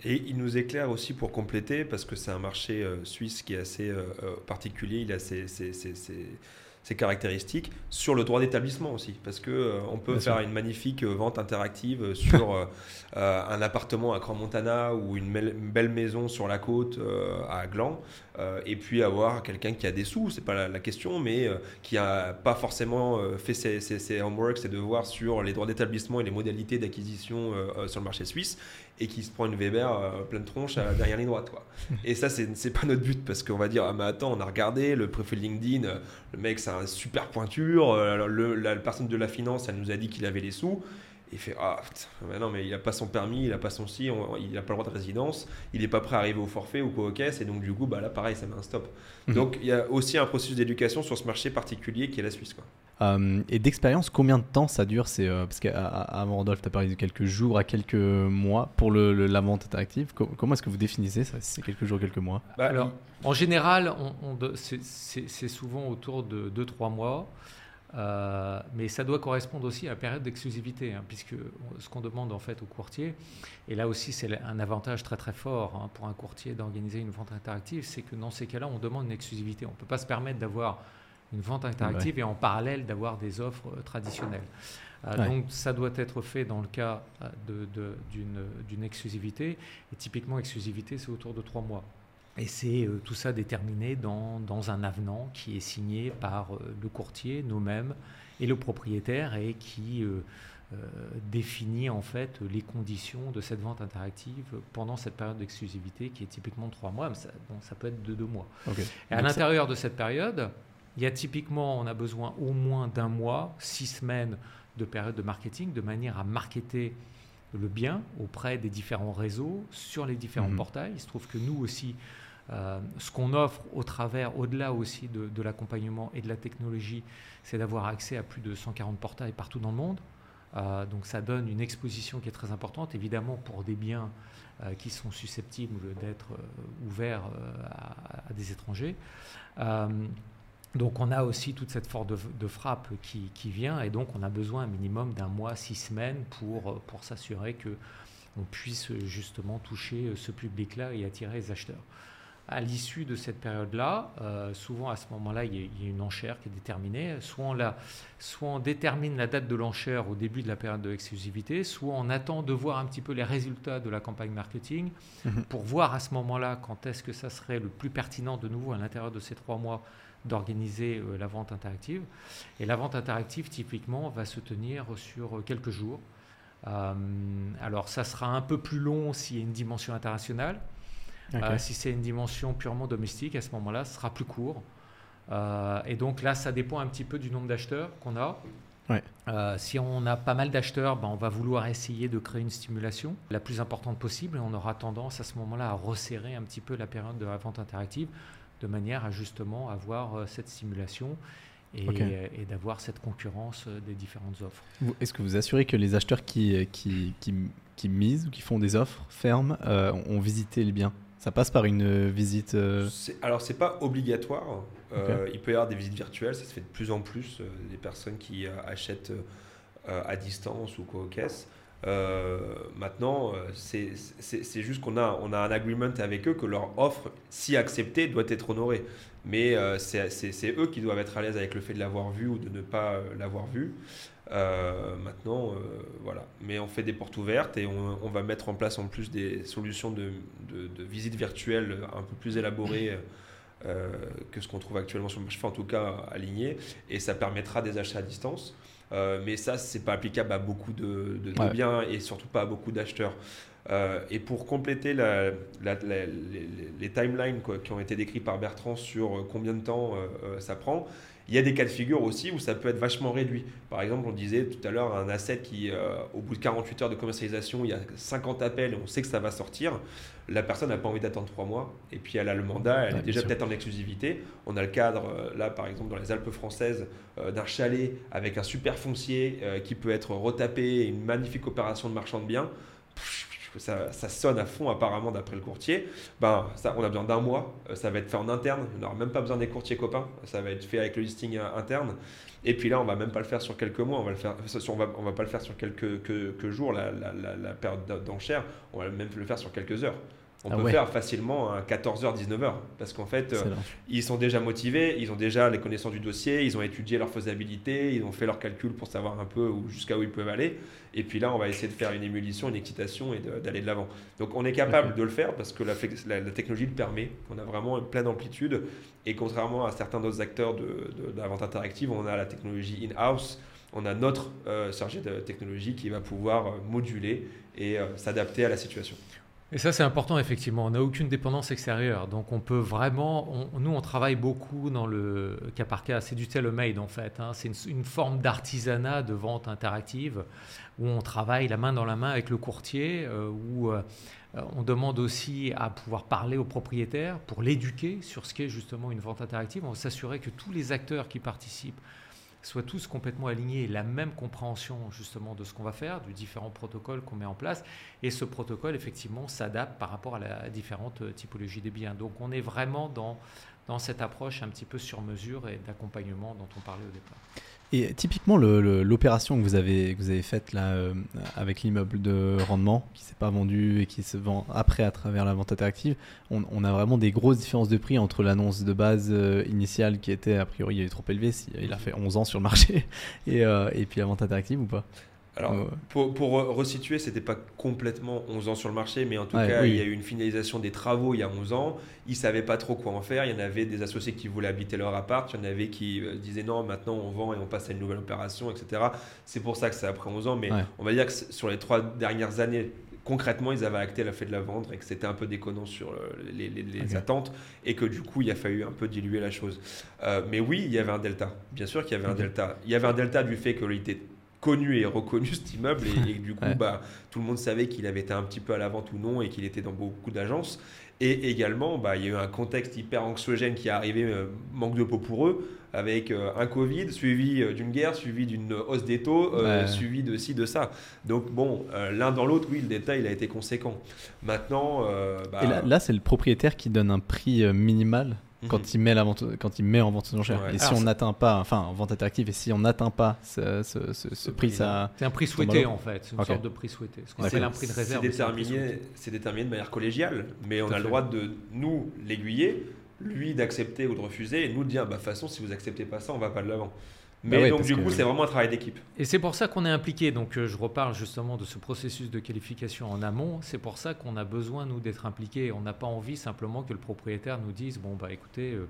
Et il nous éclaire aussi pour compléter, parce que c'est un marché euh, suisse qui est assez euh, particulier, il a ses, ses caractéristiques sur le droit d'établissement aussi, parce que euh, on peut faire une magnifique euh, vente interactive sur euh, un appartement à Grand Montana ou une, belle maison sur la côte à Gland, et puis avoir quelqu'un qui a des sous, c'est pas la, question, mais qui a pas forcément fait ses, ses, ses homeworks et devoirs sur les droits d'établissement et les modalités d'acquisition sur le marché suisse, et qui se prend une Weber euh, pleine tronche derrière les droite. Quoi. Et ça, c'est pas notre but parce qu'on va dire Ah, mais attends, on a regardé le profil LinkedIn, euh, le mec, c'est un super pointure, euh, le, la personne de la finance, elle nous a dit qu'il avait les sous. Il fait Ah, putain, non, mais il n'a pas son permis, il n'a pas son si, il n'a pas le droit de résidence, il n'est pas prêt à arriver au forfait ou quoi au caisse, et donc du coup, bah, là, pareil, ça met un stop. Mhm. Donc, il y a aussi un processus d'éducation sur ce marché particulier qui est la Suisse. Quoi. Euh, et d'expérience, combien de temps ça dure euh, Parce qu'avant, Rodolphe, tu as parlé de quelques jours à quelques mois pour la vente interactive. comment est-ce que vous définissez ça c'est quelques jours, quelques mois? Bah, en général, c'est, souvent autour de 2-3 mois. Euh, mais ça doit correspondre aussi à la période d'exclusivité, hein, puisque ce qu'on demande en fait au courtier, et là aussi c'est un avantage très très fort hein, pour un courtier d'organiser une vente interactive, c'est que dans ces cas-là, on demande une exclusivité. On ne peut pas se permettre d'avoir une vente interactive et en parallèle d'avoir des offres euh, traditionnelles. Euh, donc ça doit être fait dans le cas d'une exclusivité, et typiquement exclusivité c'est autour de trois mois. Et c'est euh, tout ça déterminé dans, dans, un avenant qui est signé par euh, le courtier, nous-mêmes, et le propriétaire, et qui euh, définit en fait les conditions de cette vente interactive pendant cette période d'exclusivité qui est typiquement de trois mois, mais ça, ça peut être de deux mois. Et à l'intérieur de cette période, il y a typiquement, on a besoin au moins d'un mois, six semaines de période de marketing, de manière à marketer le bien auprès des différents réseaux, sur les différents mhm. portails. Il se trouve que nous aussi, euh, ce qu'on offre au travers, au-delà aussi de, l'accompagnement et de la technologie, c'est d'avoir accès à plus de 140 portails partout dans le monde. Euh, donc ça donne une exposition qui est très importante, évidemment pour des biens euh, qui sont susceptibles d'être ouverts à, des étrangers. Donc on a aussi toute cette force de, frappe qui, qui, vient et donc on a besoin un minimum d'un mois, six semaines pour, pour s'assurer que on puisse justement toucher ce public-là et attirer les acheteurs à l'issue de cette période-là, euh, souvent à ce moment-là, il, y, a une enchère qui est déterminée. Soit on, soit on détermine la date de l'enchère au début de la période de l'exclusivité, soit on attend de voir un petit peu les résultats de la campagne marketing mhm. pour voir à ce moment-là quand est-ce que ça serait le plus pertinent de nouveau à l'intérieur de ces trois mois d'organiser euh, la vente interactive. Et la vente interactive, typiquement, va se tenir sur quelques jours. Euh, alors ça sera un peu plus long s'il y a une dimension internationale. Euh, si c'est une dimension purement domestique, à ce moment-là, ce sera plus court. Euh, et donc là, ça dépend un petit peu du nombre d'acheteurs qu'on a. Euh, si on a pas mal d'acheteurs, ben, on va vouloir essayer de créer une stimulation la plus importante possible et on aura tendance à ce moment-là à resserrer un petit peu la période de la vente interactive de manière à justement avoir cette stimulation et, et d'avoir cette concurrence des différentes offres. Est-ce que vous assurez que les acheteurs qui, qui, qui, qui misent ou qui font des offres fermes ont visité les biens ça passe par une euh, visite euh, Alors, c'est pas obligatoire. Euh, il peut y avoir des visites virtuelles, ça se fait de plus en plus. des personnes qui achètent à distance ou co-caisse. maintenant, c'est juste qu'on a, un agreement avec eux que leur offre, si acceptée, doit être honorée. Mais c'est eux qui doivent être à l'aise avec le fait de l'avoir vu ou de ne pas l'avoir vu. Euh, maintenant, euh, voilà. Mais on fait des portes ouvertes et on, va mettre en place en plus des solutions de, de, visite virtuelle un peu plus élaborées euh, que ce qu'on trouve actuellement sur le marché, en tout cas alignées. Et ça permettra des achats à distance. Mais ça, c'est pas applicable à beaucoup de, biens et surtout pas à beaucoup d'acheteurs. et pour compléter la, les, timelines qui ont été décrits par Bertrand sur combien de temps ça prend, il y a des cas de figure aussi où ça peut être vachement réduit. Par exemple, on disait tout à l'heure un asset qui, euh, au bout de 48 heures de commercialisation, il y a 50 appels et on sait que ça va sortir. La personne n'a pas envie d'attendre 3 mois et puis elle a le mandat, elle est déjà peut-être en exclusivité. On a le cadre, euh, là par exemple, dans les Alpes françaises, euh, d'un chalet avec un super foncier qui peut être retapé, une magnifique opération de marchand de biens ça, sonne à fond apparemment d'après le courtier, ben, ça, on a besoin d'un mois, euh, ça va être fait en interne, on n'aura même pas besoin des courtiers copains, ça va être fait avec le listing euh, interne. Et puis là, on va même pas le faire sur quelques mois, on va le faire, on va, pas le faire sur quelques que, jours, la, la, la période d'enchère, on va même le faire sur quelques heures. On ah peut faire facilement un 14h, 19h. Parce qu'en fait, euh, ils sont déjà motivés, ils ont déjà les connaissances du dossier, ils ont étudié leur faisabilité, ils ont fait leurs calculs pour savoir un peu jusqu'à où ils peuvent aller. Et puis là, on va essayer de faire une émulation, une excitation et d'aller de l'avant. Donc on est capable de le faire parce que la, la, technologie le permet. On a vraiment une pleine amplitude. Et contrairement à certains d'autres acteurs de, de, la vente interactive, on a la technologie in-house. On a notre euh, chargé de technologie qui va pouvoir euh, moduler et s'adapter à la situation. Et ça, c'est important, effectivement. On n'a aucune dépendance extérieure. Donc, on peut vraiment. nous, on travaille beaucoup dans le cas par cas. C'est du tailor-made, en fait. Hein. C'est une, forme d'artisanat de vente interactive où on travaille la main dans la main avec le courtier, euh, où euh, on demande aussi à pouvoir parler au propriétaire pour l'éduquer sur ce qu'est justement une vente interactive. On s'assurer que tous les acteurs qui participent soient tous complètement alignés la même compréhension justement de ce qu'on va faire, du différents protocoles qu'on met en place. Et ce protocole, effectivement, s'adapte par rapport à la différente typologie des biens. Donc on est vraiment dans, dans cette approche un petit peu sur mesure et d'accompagnement dont on parlait au départ. Et typiquement, l'opération que vous avez, que vous avez faite là, euh, avec l'immeuble de rendement, qui s'est pas vendu et qui se vend après à travers la vente interactive, on, a vraiment des grosses différences de prix entre l'annonce de base euh, initiale qui était a priori trop élevée, il a fait 11 ans sur le marché, et, euh, et puis la vente interactive ou pas? Alors, pour, pour, resituer, c'était pas complètement 11 ans sur le marché, mais en tout cas, il y a eu une finalisation des travaux il y a 11 ans. Ils savaient pas trop quoi en faire. Il y en avait des associés qui voulaient habiter leur appart. Il y en avait qui euh, disaient non, maintenant on vend et on passe à une nouvelle opération, etc. C'est pour ça que c'est après 11 ans. Mais on va dire que sur les trois dernières années, concrètement, ils avaient acté la fait de la vendre et que c'était un peu déconnant sur les, attentes et que du coup, il a fallu un peu diluer la chose. Euh, mais oui, il y avait un delta. Bien sûr qu'il y avait un delta. Il y avait un delta du fait que était connu et reconnu cet immeuble et, du coup bah, tout le monde savait qu'il avait été un petit peu à la vente ou non et qu'il était dans beaucoup d'agences. Et également bah, il y a eu un contexte hyper anxiogène qui est arrivé euh, manque de peau pour eux avec euh, un Covid suivi euh, d'une guerre suivi d'une hausse des taux suivi de ci de ça. Donc bon l'un dans l'autre oui le détail il a été conséquent. Maintenant bah, et là, là c'est le propriétaire qui donne un prix minimal? Quand, mhm. il met la vente, quand il met en vente aux enchères. Et si on n'atteint pas, enfin en vente interactive, et si on n'atteint pas ce, ce, ce, prix, ça. C'est un prix souhaité en fait, c'est une sorte de prix souhaité. C'est un prix de réserve. C'est déterminé, déterminé de manière collégiale, mais on a le droit de nous l'aiguiller, lui d'accepter ou de refuser, et nous de dire, bah, de toute façon, si vous acceptez pas ça, on va pas de l'avant. Bah Mais donc, du coup, c'est vraiment un travail d'équipe. Et c'est pour ça qu'on est impliqué. Donc, euh, je reparle justement de ce processus de qualification en amont. C'est pour ça qu'on a besoin, nous, d'être impliqués. On n'a pas envie simplement que le propriétaire nous dise Bon, bah écoutez, euh,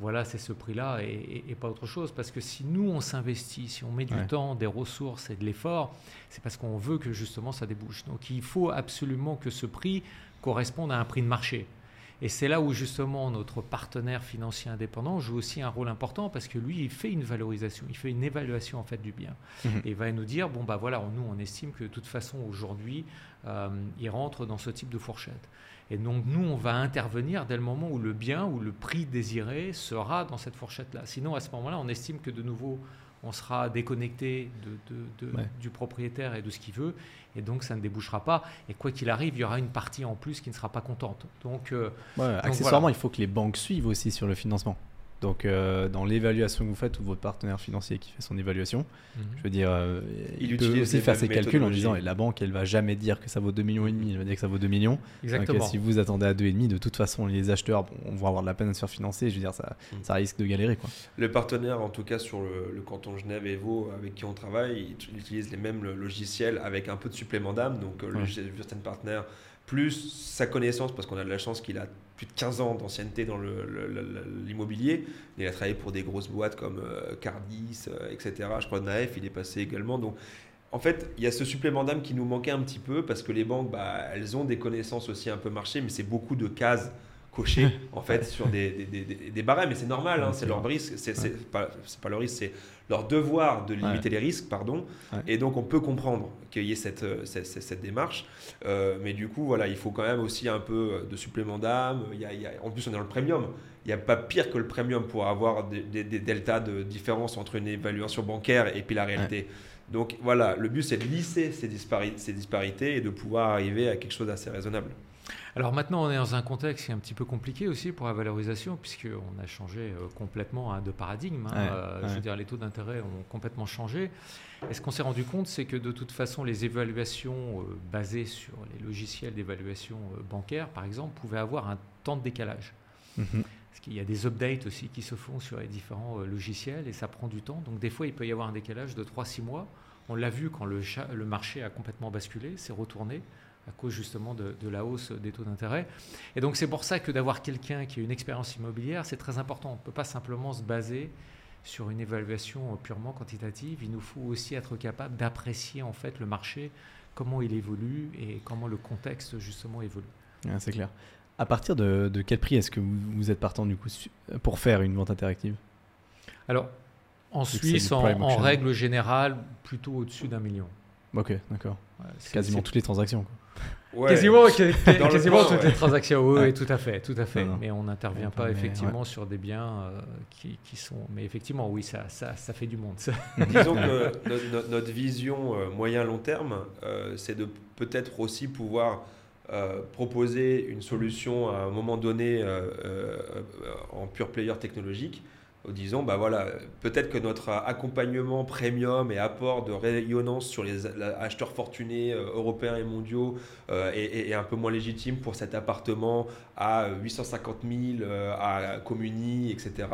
voilà, c'est ce prix-là et, pas autre chose. Parce que si nous, on s'investit, si on met du temps, des ressources et de l'effort, c'est parce qu'on veut que justement ça débouche. Donc, il faut absolument que ce prix corresponde à un prix de marché. Et c'est là où justement notre partenaire financier indépendant joue aussi un rôle important parce que lui, il fait une valorisation, il fait une évaluation en fait du bien. Mhm. Et il va nous dire, bon bah voilà, nous on estime que de toute façon aujourd'hui, euh, il rentre dans ce type de fourchette. Et donc nous, on va intervenir dès le moment où le bien, ou le prix désiré sera dans cette fourchette-là. Sinon, à ce moment-là, on estime que de nouveau, on sera déconnecté de, du propriétaire et de ce qu'il veut, et donc ça ne débouchera pas. Et quoi qu'il arrive, il y aura une partie en plus qui ne sera pas contente. Donc, euh, accessoirement, il faut que les banques suivent aussi sur le financement. Donc, euh, dans l'évaluation que vous faites, ou votre partenaire financier qui fait son évaluation, mhm. je veux dire, euh, il, peut aussi faire ses calculs en disant et la banque, elle va jamais dire que ça vaut 2 millions et demi, elle va dire que ça vaut 2 millions. Exactement. Donc, si vous attendez à 2,5 et demi, de toute façon, les acheteurs bon, vont avoir de la peine à se faire financer. Je veux dire, ça, mhm. ça risque de galérer. Quoi. Le partenaire, en tout cas sur le, canton Genève et Vaud, avec qui on travaille, il utilise les mêmes logiciels avec un peu de supplément d'âme. Donc, le logiciel Virgin Partner plus sa connaissance, parce qu'on a de la chance qu'il a plus de 15 ans d'ancienneté dans l'immobilier. Il a travaillé pour des grosses boîtes comme euh, Cardis, euh, etc. Je crois Naef, il est passé également. Donc, en fait, il y a ce supplément d'âme qui nous manquait un petit peu parce que les banques, bah, elles ont des connaissances aussi un peu marché, mais c'est beaucoup de cases cochées en fait sur des, des, des, barèmes. Mais c'est normal, hein, c'est leur risque, c'est pas, pas leur risque, c'est leur devoir de limiter les risques, pardon. Et donc, on peut comprendre qu'il y ait cette, euh, cette, cette démarche. Euh, mais du coup, voilà, il faut quand même aussi un peu euh, de supplément d'âme. Il y a, en plus, on est dans le premium. Il n'y a pas pire que le premium pour avoir des, des, deltas de différence entre une évaluation bancaire et puis la réalité. Donc voilà, le but c'est de lisser ces, ces disparités et de pouvoir arriver à quelque chose d'assez raisonnable. Alors maintenant, on est dans un contexte qui est un petit peu compliqué aussi pour la valorisation, puisqu'on a changé euh, complètement hein, de paradigme. Hein. Euh, je veux dire, les taux d'intérêt ont complètement changé. Et ce qu'on s'est rendu compte, c'est que de toute façon, les évaluations euh, basées sur les logiciels d'évaluation bancaire, par exemple, pouvaient avoir un temps de décalage. Mhm. Parce qu'il y a des updates aussi qui se font sur les différents logiciels et ça prend du temps. Donc des fois, il peut y avoir un décalage de 3-6 mois. On l'a vu quand le, le marché a complètement basculé, c'est retourné à cause justement de, la hausse des taux d'intérêt. Et donc c'est pour ça que d'avoir quelqu'un qui a une expérience immobilière, c'est très important. On ne peut pas simplement se baser sur une évaluation purement quantitative. Il nous faut aussi être capable d'apprécier en fait le marché, comment il évolue et comment le contexte justement évolue. c'est clair. À partir de, quel prix est-ce que vous, êtes partant du coup pour faire une vente interactive? Alors en Suisse, en, en règle générale, plutôt au-dessus d'un million. Ok, d'accord. quasiment toutes les transactions. Quasiment, quasiment toutes les transactions, oui, tout à fait, tout à fait. Mais on n'intervient pas effectivement sur des biens euh, qui, qui, sont. Mais effectivement, oui, ça, ça, ça fait du monde. Disons que notre, vision euh, moyen-long terme, euh, c'est de peut-être aussi pouvoir proposer une solution à un moment donné en pure player technologique disons, bah voilà, peut-être que notre accompagnement premium et apport de rayonnance sur les acheteurs fortunés euh, européens et mondiaux euh, est, un peu moins légitime pour cet appartement à 850 000, euh, à Communie, etc.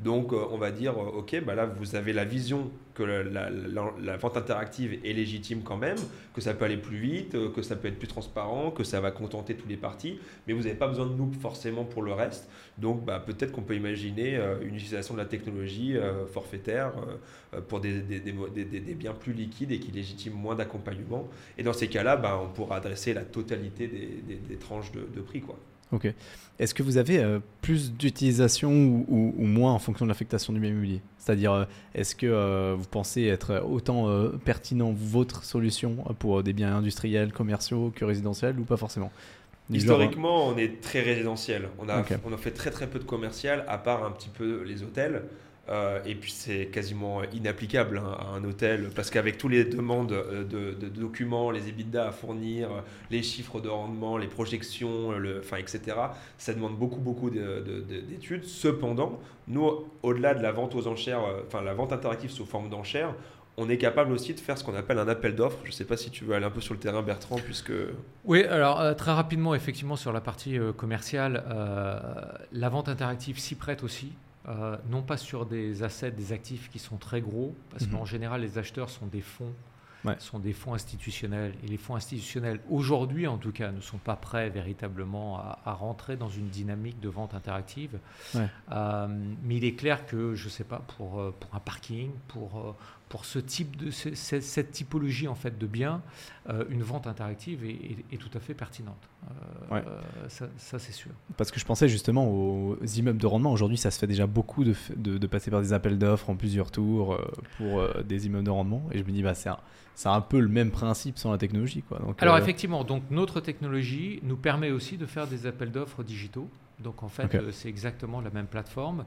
Donc on va dire, ok, bah là vous avez la vision que la, vente interactive est légitime quand même, que ça peut aller plus vite, que ça peut être plus transparent, que ça va contenter tous les parties, mais vous n'avez pas besoin de nous forcément pour le reste. Donc bah, peut-être qu'on peut imaginer une utilisation de la technologie forfaitaire pour des, biens plus liquides et qui légitiment moins d'accompagnement. Et dans ces cas-là, bah, on pourra adresser la totalité des, tranches de, de prix. Quoi. Ok. Est-ce que vous avez euh, plus d'utilisation ou, moins en fonction de l'affectation du bien immobilier C'est-à-dire, euh, est-ce que euh, vous pensez être autant pertinent votre solution pour des biens industriels, commerciaux que résidentiels ou pas forcément? Historiquement, on est très résidentiel. On a, on a fait très très peu de commercial, à part un petit peu les hôtels. Euh, et puis c'est quasiment inapplicable hein, à un hôtel parce qu'avec toutes les demandes euh, de, documents, les EBITDA à fournir, les chiffres de rendement, les projections, le, enfin, etc., ça demande beaucoup, beaucoup d'études. Cependant, nous, au-delà de la vente aux enchères, euh, enfin la vente interactive sous forme d'enchères, on est capable aussi de faire ce qu'on appelle un appel d'offres. Je ne sais pas si tu veux aller un peu sur le terrain, Bertrand, puisque... Oui, alors très rapidement, effectivement, sur la partie commerciale, la vente interactive s'y prête aussi. Euh, non pas sur des assets, des actifs qui sont très gros, parce mhm. qu'en général, les acheteurs sont des fonds, sont des fonds institutionnels. Et les fonds institutionnels, aujourd'hui en tout cas, ne sont pas prêts véritablement à, rentrer dans une dynamique de vente interactive. Euh, mais il est clair que, je ne sais pas, pour, euh, pour un parking, pour, pour ce type de, cette typologie en fait de biens, euh, une vente interactive est, tout à fait pertinente. Euh, ça, c'est sûr. Parce que je pensais justement aux immeubles de rendement. Aujourd'hui, ça se fait déjà beaucoup de, de, passer par des appels d'offres en plusieurs tours euh, pour des immeubles de rendement. Et je me dis, bah, c'est un, un, peu le même principe sans la technologie. Quoi. Donc, Alors effectivement, donc notre technologie nous permet aussi de faire des appels d'offres digitaux. Donc en fait, c'est exactement la même plateforme.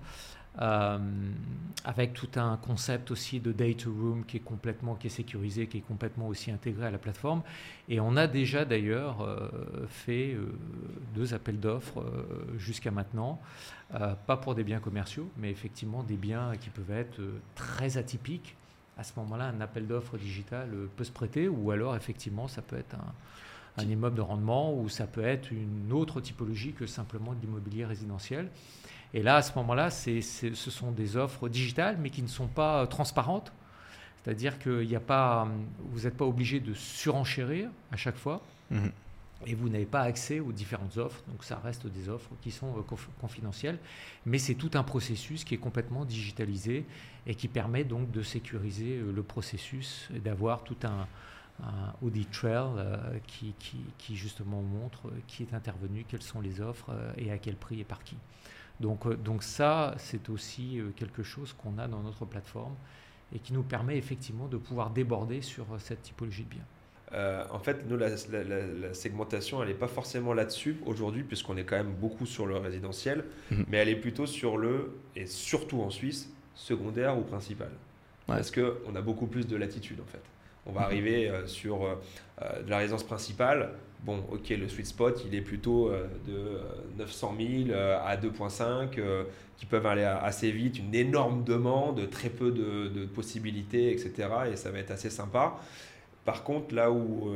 Euh, avec tout un concept aussi de data room qui est complètement qui est sécurisé, qui est complètement aussi intégré à la plateforme. Et on a déjà d'ailleurs euh, fait euh, deux appels d'offres jusqu'à maintenant, pas pour des biens commerciaux, mais effectivement des biens qui peuvent être très atypiques. À ce moment-là, un appel d'offres digital peut se prêter, ou alors effectivement, ça peut être un, un immeuble de rendement, ou ça peut être une autre typologie que simplement de l'immobilier résidentiel. Et là, à ce moment-là, ce sont des offres digitales, mais qui ne sont pas euh, transparentes. C'est-à-dire que y a pas, vous n'êtes pas obligé de surenchérir à chaque fois. Mhm. Et vous n'avez pas accès aux différentes offres, donc ça reste des offres qui sont euh, confidentielles, mais c'est tout un processus qui est complètement digitalisé et qui permet donc de sécuriser euh, le processus et d'avoir tout un, audit trail qui, qui, justement montre qui est intervenu, quelles sont les offres et à quel prix et par qui. Donc, euh, donc ça, c'est aussi euh, quelque chose qu'on a dans notre plateforme et qui nous permet effectivement de pouvoir déborder sur euh, cette typologie de biens. en fait, nous, la, segmentation, elle n'est pas forcément là-dessus aujourd'hui, puisqu'on est quand même beaucoup sur le résidentiel, mhm. mais elle est plutôt sur le, et surtout en Suisse, secondaire ou principal. Parce qu'on a beaucoup plus de latitude, en fait. On va mhm. arriver sur de la résidence principale, Bon, ok, le sweet spot, il est plutôt euh, de 900 euh, 000 euh, à 2,5, qui peuvent aller assez vite, une énorme demande, très peu de, possibilités, etc. Et ça va être assez sympa. Par contre, là où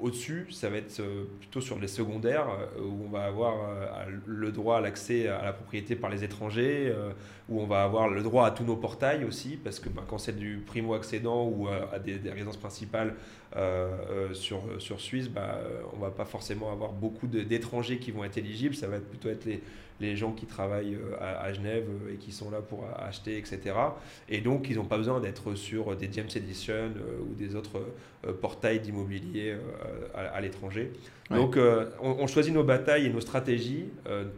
au-dessus, ça va être plutôt sur les secondaires, où on va avoir le droit à l'accès à la propriété par les étrangers, où on va avoir le droit à tous nos portails aussi, parce que ben, quand c'est du primo-accédant ou à des, résidences principales, sur, sur Suisse, bah, on va pas forcément avoir beaucoup d'étrangers qui vont être éligibles. Ça va plutôt être les, les gens qui travaillent euh, à, Genève et qui sont là pour acheter, etc. Et donc, ils n'ont pas besoin d'être sur des James Edition ou des autres portails d'immobilier à, l'étranger. Donc on, choisit nos batailles et nos stratégies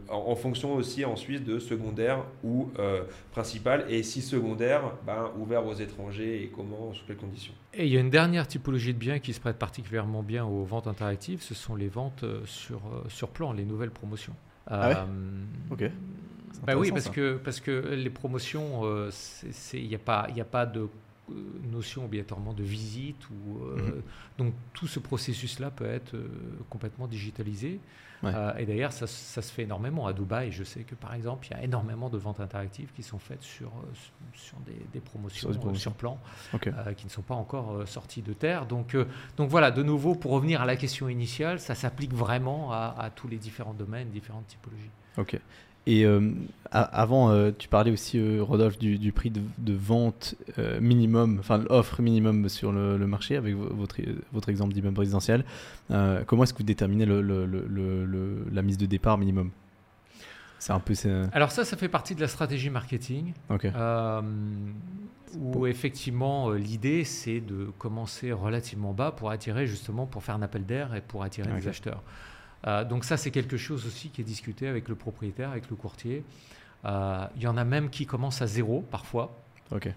en, fonction aussi ensuite de secondaire ou principal. Et si secondaire, ben, ouvert aux étrangers et comment, sous quelles conditions. Et il y a une dernière typologie de biens qui se prête particulièrement bien aux ventes interactives, ce sont les ventes sur, sur plan, les nouvelles promotions. Ah ouais? Ok. Bah oui, parce que, parce que les promotions, euh, il n'y a, pas, a pas de euh, notion obligatoirement de visite. Ou, euh, mhm. Donc tout ce processus-là peut être complètement digitalisé. et d'ailleurs, ça, ça, se fait énormément à Dubaï. Je sais que par exemple, il y a énormément de ventes interactives qui sont faites sur, sur des, des promotions, sur, plan qui ne sont pas encore sorties de terre. Donc, donc voilà, de nouveau, pour revenir à la question initiale, ça s'applique vraiment à, à, tous les différents domaines, différentes typologies. Ok. Et euh, avant, euh, tu parlais aussi, euh, Rodolphe, du, prix de, vente minimum, enfin l'offre minimum sur le, marché avec votre, votre exemple d'immeuble résidentiel. comment est-ce que vous déterminez le, la mise de départ minimum? C'est un peu. Alors ça, ça fait partie de la stratégie marketing. où effectivement l'idée c'est de commencer relativement bas pour attirer justement pour faire un appel d'air et pour attirer des acheteurs. Euh, donc ça, c'est quelque chose aussi qui est discuté avec le propriétaire, avec le courtier. Euh, il y en a même qui commencent à zéro parfois. Ok.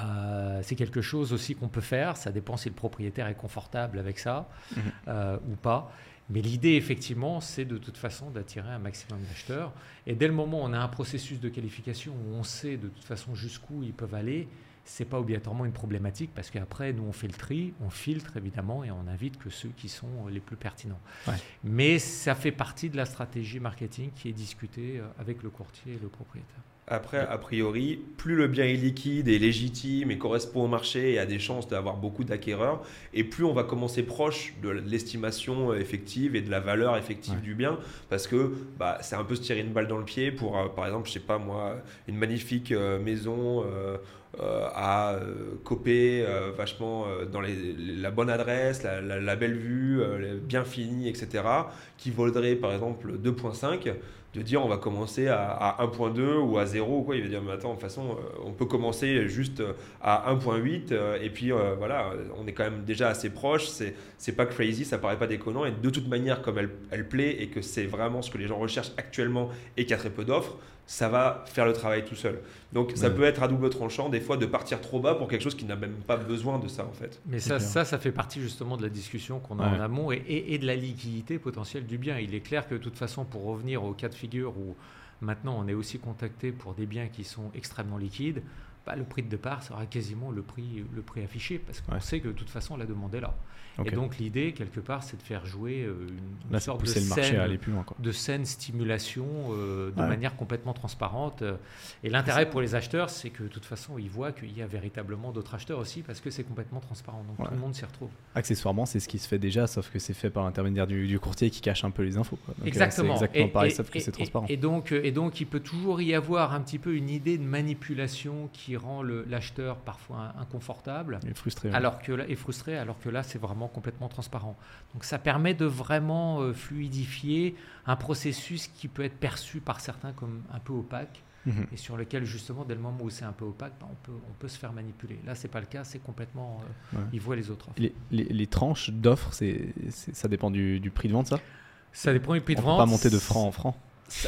Euh, c'est quelque chose aussi qu'on peut faire. Ça dépend si le propriétaire est confortable avec ça mhm. ou pas. Mais l'idée, effectivement, c'est de toute façon d'attirer un maximum d'acheteurs. Et dès le moment où on a un processus de qualification où on sait de toute façon jusqu'où ils peuvent aller, c'est pas obligatoirement une problématique parce qu'après, nous, on fait le tri, on filtre évidemment et on invite que ceux qui sont les plus pertinents. Mais ça fait partie de la stratégie marketing qui est discutée euh, avec le courtier et le propriétaire. Après, a priori, plus le bien est liquide et légitime et correspond au marché et a des chances d'avoir beaucoup d'acquéreurs, et plus on va commencer proche de l'estimation effective et de la valeur effective du bien, parce que bah, c'est un peu se tirer une balle dans le pied pour, euh, par exemple, je sais pas moi, une magnifique euh, maison euh, à euh, coper euh, vachement dans la bonne adresse, la, belle vue, bien finie, etc., qui vaudrait par exemple 2.5, de dire on va commencer à, 1.2 ou à 0, quoi. il va dire mais attends, de toute façon, on peut commencer juste à 1.8, et puis voilà, on est quand même déjà assez proche, c'est pas crazy, ça paraît pas déconnant, et de toute manière, comme elle, elle plaît et que c'est vraiment ce que les gens recherchent actuellement et qu'il y a très peu d'offres, ça va faire le travail tout seul. Donc ça peut être à double tranchant des fois de partir trop bas pour quelque chose qui n'a même pas besoin de ça en fait. Mais ça, ça, ça fait partie justement de la discussion qu'on a en amont et, et, de la liquidité potentielle du bien. Il est clair que de toute façon, pour revenir au cas de figure où maintenant on est aussi contacté pour des biens qui sont extrêmement liquides, bah, le prix de départ sera quasiment le prix, le prix affiché parce qu'on sait que de toute façon la demande est là. Et donc l'idée, quelque part, c'est de faire jouer euh, une, sorte de scène, de scène stimulation euh, de manière complètement transparente. Et l'intérêt pour les acheteurs, c'est que de toute façon, ils voient qu'il y a véritablement d'autres acheteurs aussi parce que c'est complètement transparent. Donc tout le monde s'y retrouve. Accessoirement, c'est ce qui se fait déjà, sauf que c'est fait par l'intermédiaire du, courtier qui cache un peu les infos. Euh, exactement. exactement pareil, sauf que c'est transparent. Et donc, et donc, il peut toujours y avoir un petit peu une idée de manipulation qui rend l'acheteur parfois inconfortable. Et frustré. Alors que, et frustré, alors que là, c'est vraiment complètement transparent. Donc ça permet de vraiment euh, fluidifier un processus qui peut être perçu par certains comme un peu opaque. Mhm. Et sur lequel, justement, dès le moment où c'est un peu opaque, ben, on, peut, on peut se faire manipuler. Là, c'est pas le cas, c'est complètement. Euh, ils voient les autres. Les, les, tranches d'offres, ça dépend du, du, prix de vente, ça? Ça dépend du prix de on vente. On peut pas monter de franc en franc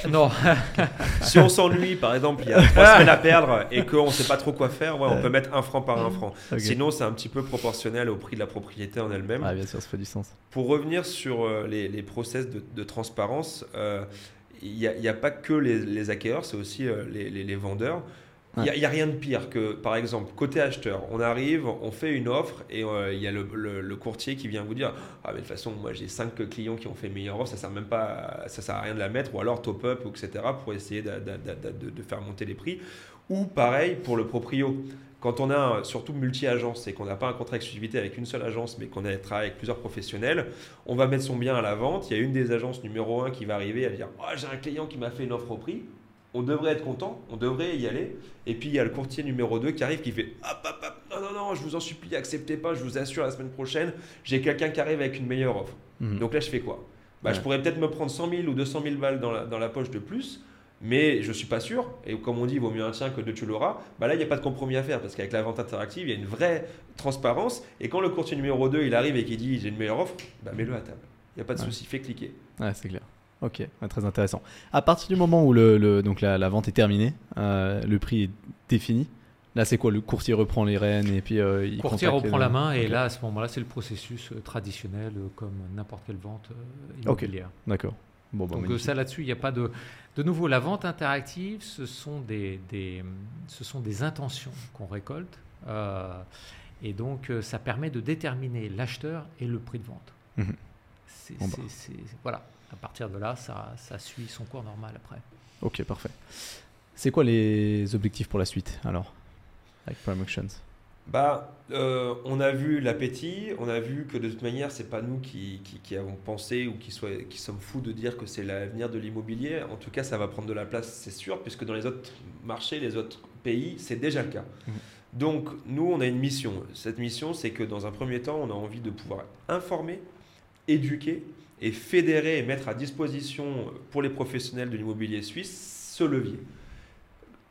non. si on s'ennuie, par exemple, il y a trois semaines à perdre et qu'on ne sait pas trop quoi faire, ouais, on peut mettre un franc par un franc. Sinon, c'est un petit peu proportionnel au prix de la propriété en elle-même. Ah, bien sûr, ça fait du sens. Pour revenir sur euh, les, les, process de, transparence, euh, il n'y a, pas que les, acquéreurs, c'est aussi euh, les, les, vendeurs. Il n'y a, rien de pire que, par exemple, côté acheteur, on arrive, on fait une offre et euh, il y a le, le, courtier qui vient vous dire Ah, mais de toute façon, moi j'ai 5 clients qui ont fait meilleure offre, ça sert même pas, ça sert à rien de la mettre, ou alors top up, etc., pour essayer de, de, de faire monter les prix. Ou pareil pour le proprio. Quand on a surtout multi-agence et qu'on n'a pas un contrat d'exclusivité avec une seule agence, mais qu'on a travaillé avec plusieurs professionnels, on va mettre son bien à la vente. Il y a une des agences numéro 1 qui va arriver à dire oh, J'ai un client qui m'a fait une offre au prix on devrait être content, on devrait y aller. Et puis il y a le courtier numéro 2 qui arrive qui fait hop, hop, hop, non, non, non, je vous en supplie, acceptez pas, je vous assure, la semaine prochaine, j'ai quelqu'un qui arrive avec une meilleure offre. Mhm. Donc là, je fais quoi? Bah, Je pourrais peut-être me prendre 100 000 ou 200 000 balles dans la, dans la poche de plus, mais je suis pas sûr. Et comme on dit, il vaut mieux un tien que deux tu l'auras. Bah là, il n'y a pas de compromis à faire parce qu'avec la vente interactive, il y a une vraie transparence. Et quand le courtier numéro 2 il arrive et qu'il dit j'ai une meilleure offre, bah mets-le à table. Il n'y a pas de souci, fais cliquer. Ouais, c'est clair. Ok, très intéressant. À partir du moment où le, donc la, vente est terminée, euh, le prix est défini. Là, c'est quoi? Le courtier reprend les rênes et puis euh, il courtier reprend la main et là, à ce moment-là, c'est le processus euh, traditionnel comme n'importe quelle vente immobilière. d'accord. Bon, bah, Donc ça là-dessus, il n'y a pas de... De nouveau, la vente interactive, ce sont des, ce sont des intentions qu'on récolte. et donc, ça permet de déterminer l'acheteur et le prix de vente. Mhm. Bah. C'est, voilà à partir de là, ça, ça suit son cours normal après. Ok, parfait. C'est quoi les objectifs pour la suite alors avec Prime Auctions bah, euh, on a vu l'appétit, on a vu que de toute manière, c'est pas nous qui, qui, avons pensé ou qui, soit, qui sommes fous de dire que c'est l'avenir de l'immobilier. En tout cas, ça va prendre de la place, c'est sûr, puisque dans les autres marchés, les autres pays, c'est déjà le cas. Mmh. Donc, nous, on a une mission. Cette mission, c'est que dans un premier temps, on a envie de pouvoir informer, éduquer et fédérer et mettre à disposition pour les professionnels de l'immobilier suisse ce levier.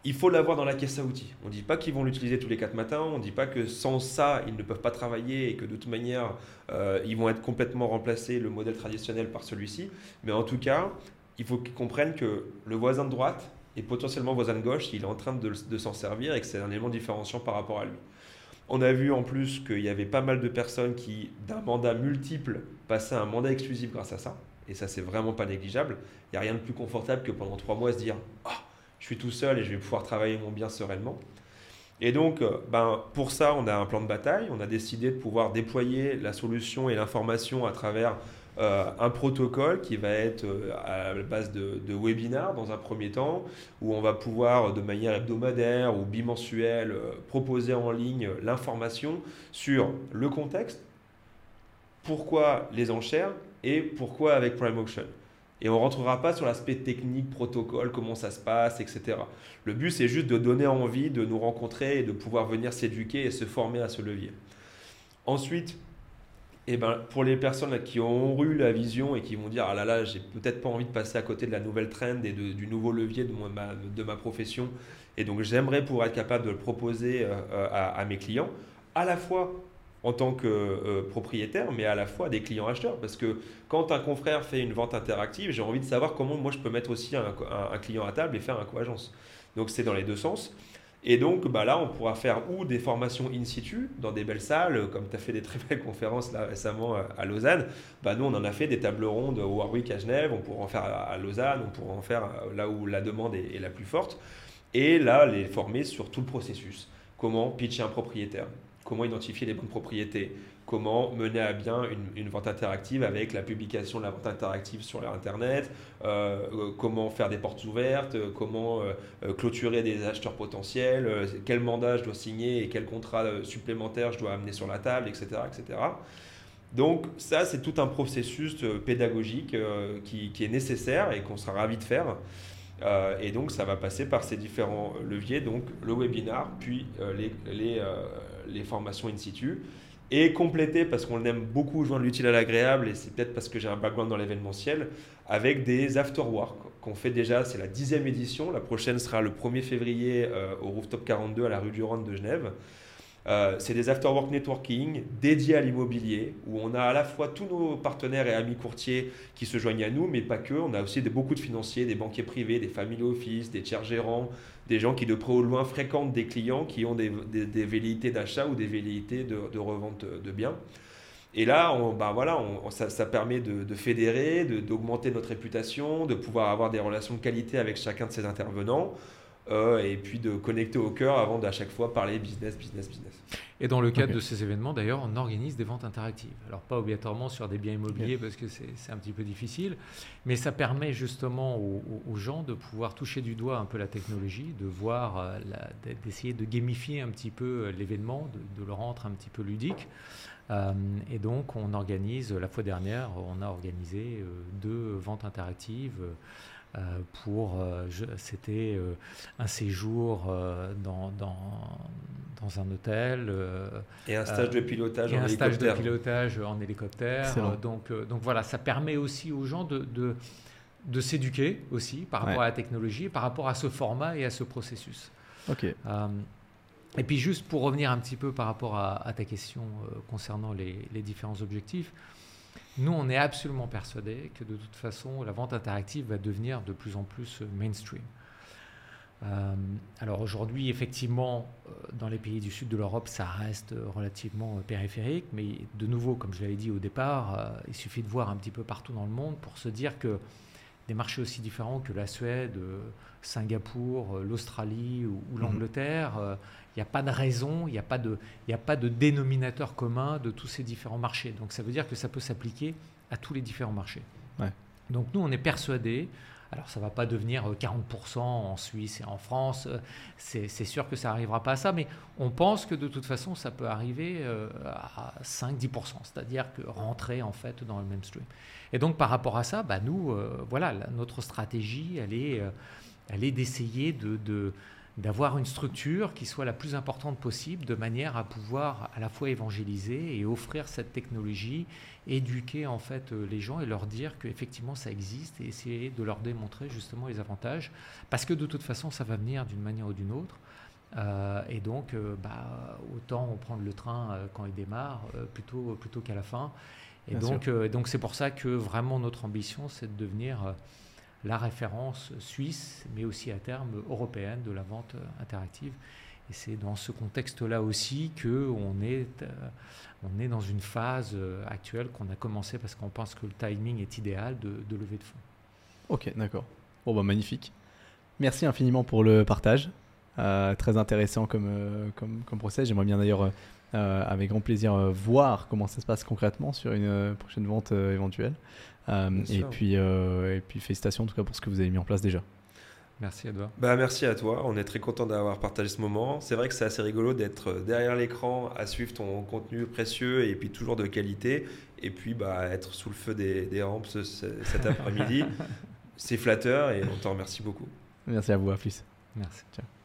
Il faut l'avoir dans la caisse à outils. On ne dit pas qu'ils vont l'utiliser tous les quatre matins, on ne dit pas que sans ça, ils ne peuvent pas travailler et que de toute manière, euh, ils vont être complètement remplacés, le modèle traditionnel, par celui-ci. Mais en tout cas, il faut qu'ils comprennent que le voisin de droite et potentiellement voisin de gauche, il est en train de, de s'en servir et que c'est un élément différenciant par rapport à lui. On a vu en plus qu'il y avait pas mal de personnes qui, d'un mandat multiple, passaient à un mandat exclusif grâce à ça. Et ça, c'est vraiment pas négligeable. Il n'y a rien de plus confortable que pendant trois mois se dire Ah, je suis tout seul et je vais pouvoir travailler mon bien sereinement. Et donc, euh, ben, pour ça, on a un plan de bataille. On a décidé de pouvoir déployer la solution et l'information à travers euh, un protocole qui va être euh, à la base de, webinars dans un premier temps, où on va pouvoir de manière hebdomadaire ou bimensuelle proposer en ligne l'information sur le contexte, pourquoi les enchères et pourquoi avec Prime Auction. Et on ne rentrera pas sur l'aspect technique, protocole, comment ça se passe, etc. Le but, c'est juste de donner envie de nous rencontrer et de pouvoir venir s'éduquer et se former à ce levier. Ensuite, et ben, pour les personnes qui ont eu la vision et qui vont dire Ah là là, j'ai peut-être pas envie de passer à côté de la nouvelle trend et du nouveau levier de ma, de ma profession, et donc j'aimerais pouvoir être capable de le proposer euh, euh, à, mes clients, à la fois en tant que euh, propriétaire, mais à la fois des clients acheteurs. Parce que quand un confrère fait une vente interactive, j'ai envie de savoir comment moi je peux mettre aussi un, client à table et faire un co-agence. Donc c'est dans les deux sens. Et donc bah là, on pourra faire ou des formations in situ dans des belles salles, comme tu as fait des très belles conférences là récemment à Lausanne. Bah nous, on en a fait des tables rondes au Warwick à Genève, on pourra en faire à Lausanne, on pourra en faire euh, là où la demande est, la plus forte. Et là, les former sur tout le processus. Comment pitcher un propriétaire, comment identifier les bonnes propriétés, comment mener à bien une, vente interactive avec la publication de la vente interactive sur Internet, euh, euh, comment faire des portes ouvertes, euh, comment clôturer des acheteurs potentiels, quel mandat je dois signer et quel contrat supplémentaire je dois amener sur la table, etc. etc. Donc ça, c'est tout un processus pédagogique qui, est nécessaire et qu'on sera ravi de faire. et donc, ça va passer par ces différents leviers, donc le webinar, puis les, les, les, formations in situ, et compléter, parce qu'on aime beaucoup joindre l'utile à l'agréable, et c'est peut-être parce que j'ai un background dans l'événementiel, avec des afterwork qu'on fait déjà, c'est la dixième édition, la prochaine sera le 1er février euh, au Rooftop 42 à la rue du Rhône de Genève. Euh, c'est des afterwork networking dédiés à l'immobilier, où on a à la fois tous nos partenaires et amis courtiers qui se joignent à nous, mais pas que. On a aussi beaucoup de financiers, des banquiers privés, des family office, des tiers gérants, des gens qui de près ou de loin fréquentent des clients qui ont des, velléités d'achat ou des velléités de, revente de biens. Et là, on, voilà, ça, permet de, de fédérer, d'augmenter notre réputation, de pouvoir avoir des relations de qualité avec chacun de ces intervenants. Euh, et puis de connecter au cœur avant d'à chaque fois parler business, business, business. Et dans le cadre de ces événements, d'ailleurs, on organise des ventes interactives. Alors pas obligatoirement sur des biens immobiliers parce que c'est un petit peu difficile, mais ça permet justement aux, gens de pouvoir toucher du doigt un peu la technologie, de voir, euh, d'essayer de gamifier un petit peu euh, l'événement, de, le rendre un petit peu ludique. et donc, on organise, la fois dernière, on a organisé deux ventes interactives. Euh, pour euh, c'était euh, un séjour dans, dans, dans, un hôtel et un stage de pilotage et en un stage de pilotage en hélicoptère donc donc voilà ça permet aussi aux gens de, de de s'éduquer aussi par rapport à la technologie, par rapport à ce format et à ce processus. Ok. et puis juste pour revenir un petit peu par rapport à, ta question concernant les, les, différents objectifs, nous on est absolument persuadés que de toute façon la vente interactive va devenir de plus en plus mainstream. Euh, alors aujourd'hui, effectivement, euh, dans les pays du sud de l'Europe, ça reste relativement périphérique, mais de nouveau, comme je l'avais dit au départ, euh, il suffit de voir un petit peu partout dans le monde pour se dire que des marchés aussi différents que la Suède, Singapour, l'Australie ou, mhm. l'Angleterre, il n'y a pas de raison, il n'y a, pas de, a pas de dénominateur commun de tous ces différents marchés. Donc ça veut dire que ça peut s'appliquer à tous les différents marchés. Donc nous, on est persuadés alors ça ne va pas devenir 40% euh, en Suisse et en France, euh, c'est sûr que ça n'arrivera pas à ça, mais on pense que de toute façon ça peut arriver euh, à 5-10%, c'est-à-dire que rentrer en fait dans le mainstream. Et donc par rapport à ça, bah, nous, voilà, notre stratégie, elle est, elle est d'essayer de d'avoir une structure qui soit la plus importante possible de manière à pouvoir à la fois évangéliser et offrir cette technologie, éduquer en fait euh, les gens et leur dire qu'effectivement ça existe et essayer de leur démontrer justement les avantages parce que de toute façon ça va venir d'une manière ou d'une autre. Euh, et donc, euh, bah, autant prendre le train quand il démarre plutôt, plutôt qu'à la fin. Et donc, donc c'est pour ça que vraiment notre ambition, c'est de devenir la référence suisse, mais aussi à terme européenne de la vente interactive. Et c'est dans ce contexte-là aussi qu'on est, euh, on est dans une phase euh, actuelle qu'on a commencé parce qu'on pense que le timing est idéal de, lever de fonds. Ok, d'accord. Bon, bah, magnifique. Merci infiniment pour le partage. Euh, très intéressant comme, comme procès. J'aimerais bien d'ailleurs, avec grand plaisir, voir comment ça se passe concrètement sur une prochaine vente éventuelle. Euh, et, puis, euh, et puis félicitations en tout cas pour ce que vous avez mis en place déjà. Merci Edouard. Bah, merci à toi, on est très content d'avoir partagé ce moment. C'est vrai que c'est assez rigolo d'être derrière l'écran à suivre ton contenu précieux et puis toujours de qualité. Et puis bah, être sous le feu des, des rampes cet après-midi. c'est flatteur et on t'en remercie beaucoup. Merci à vous, à plus. Merci. Ciao.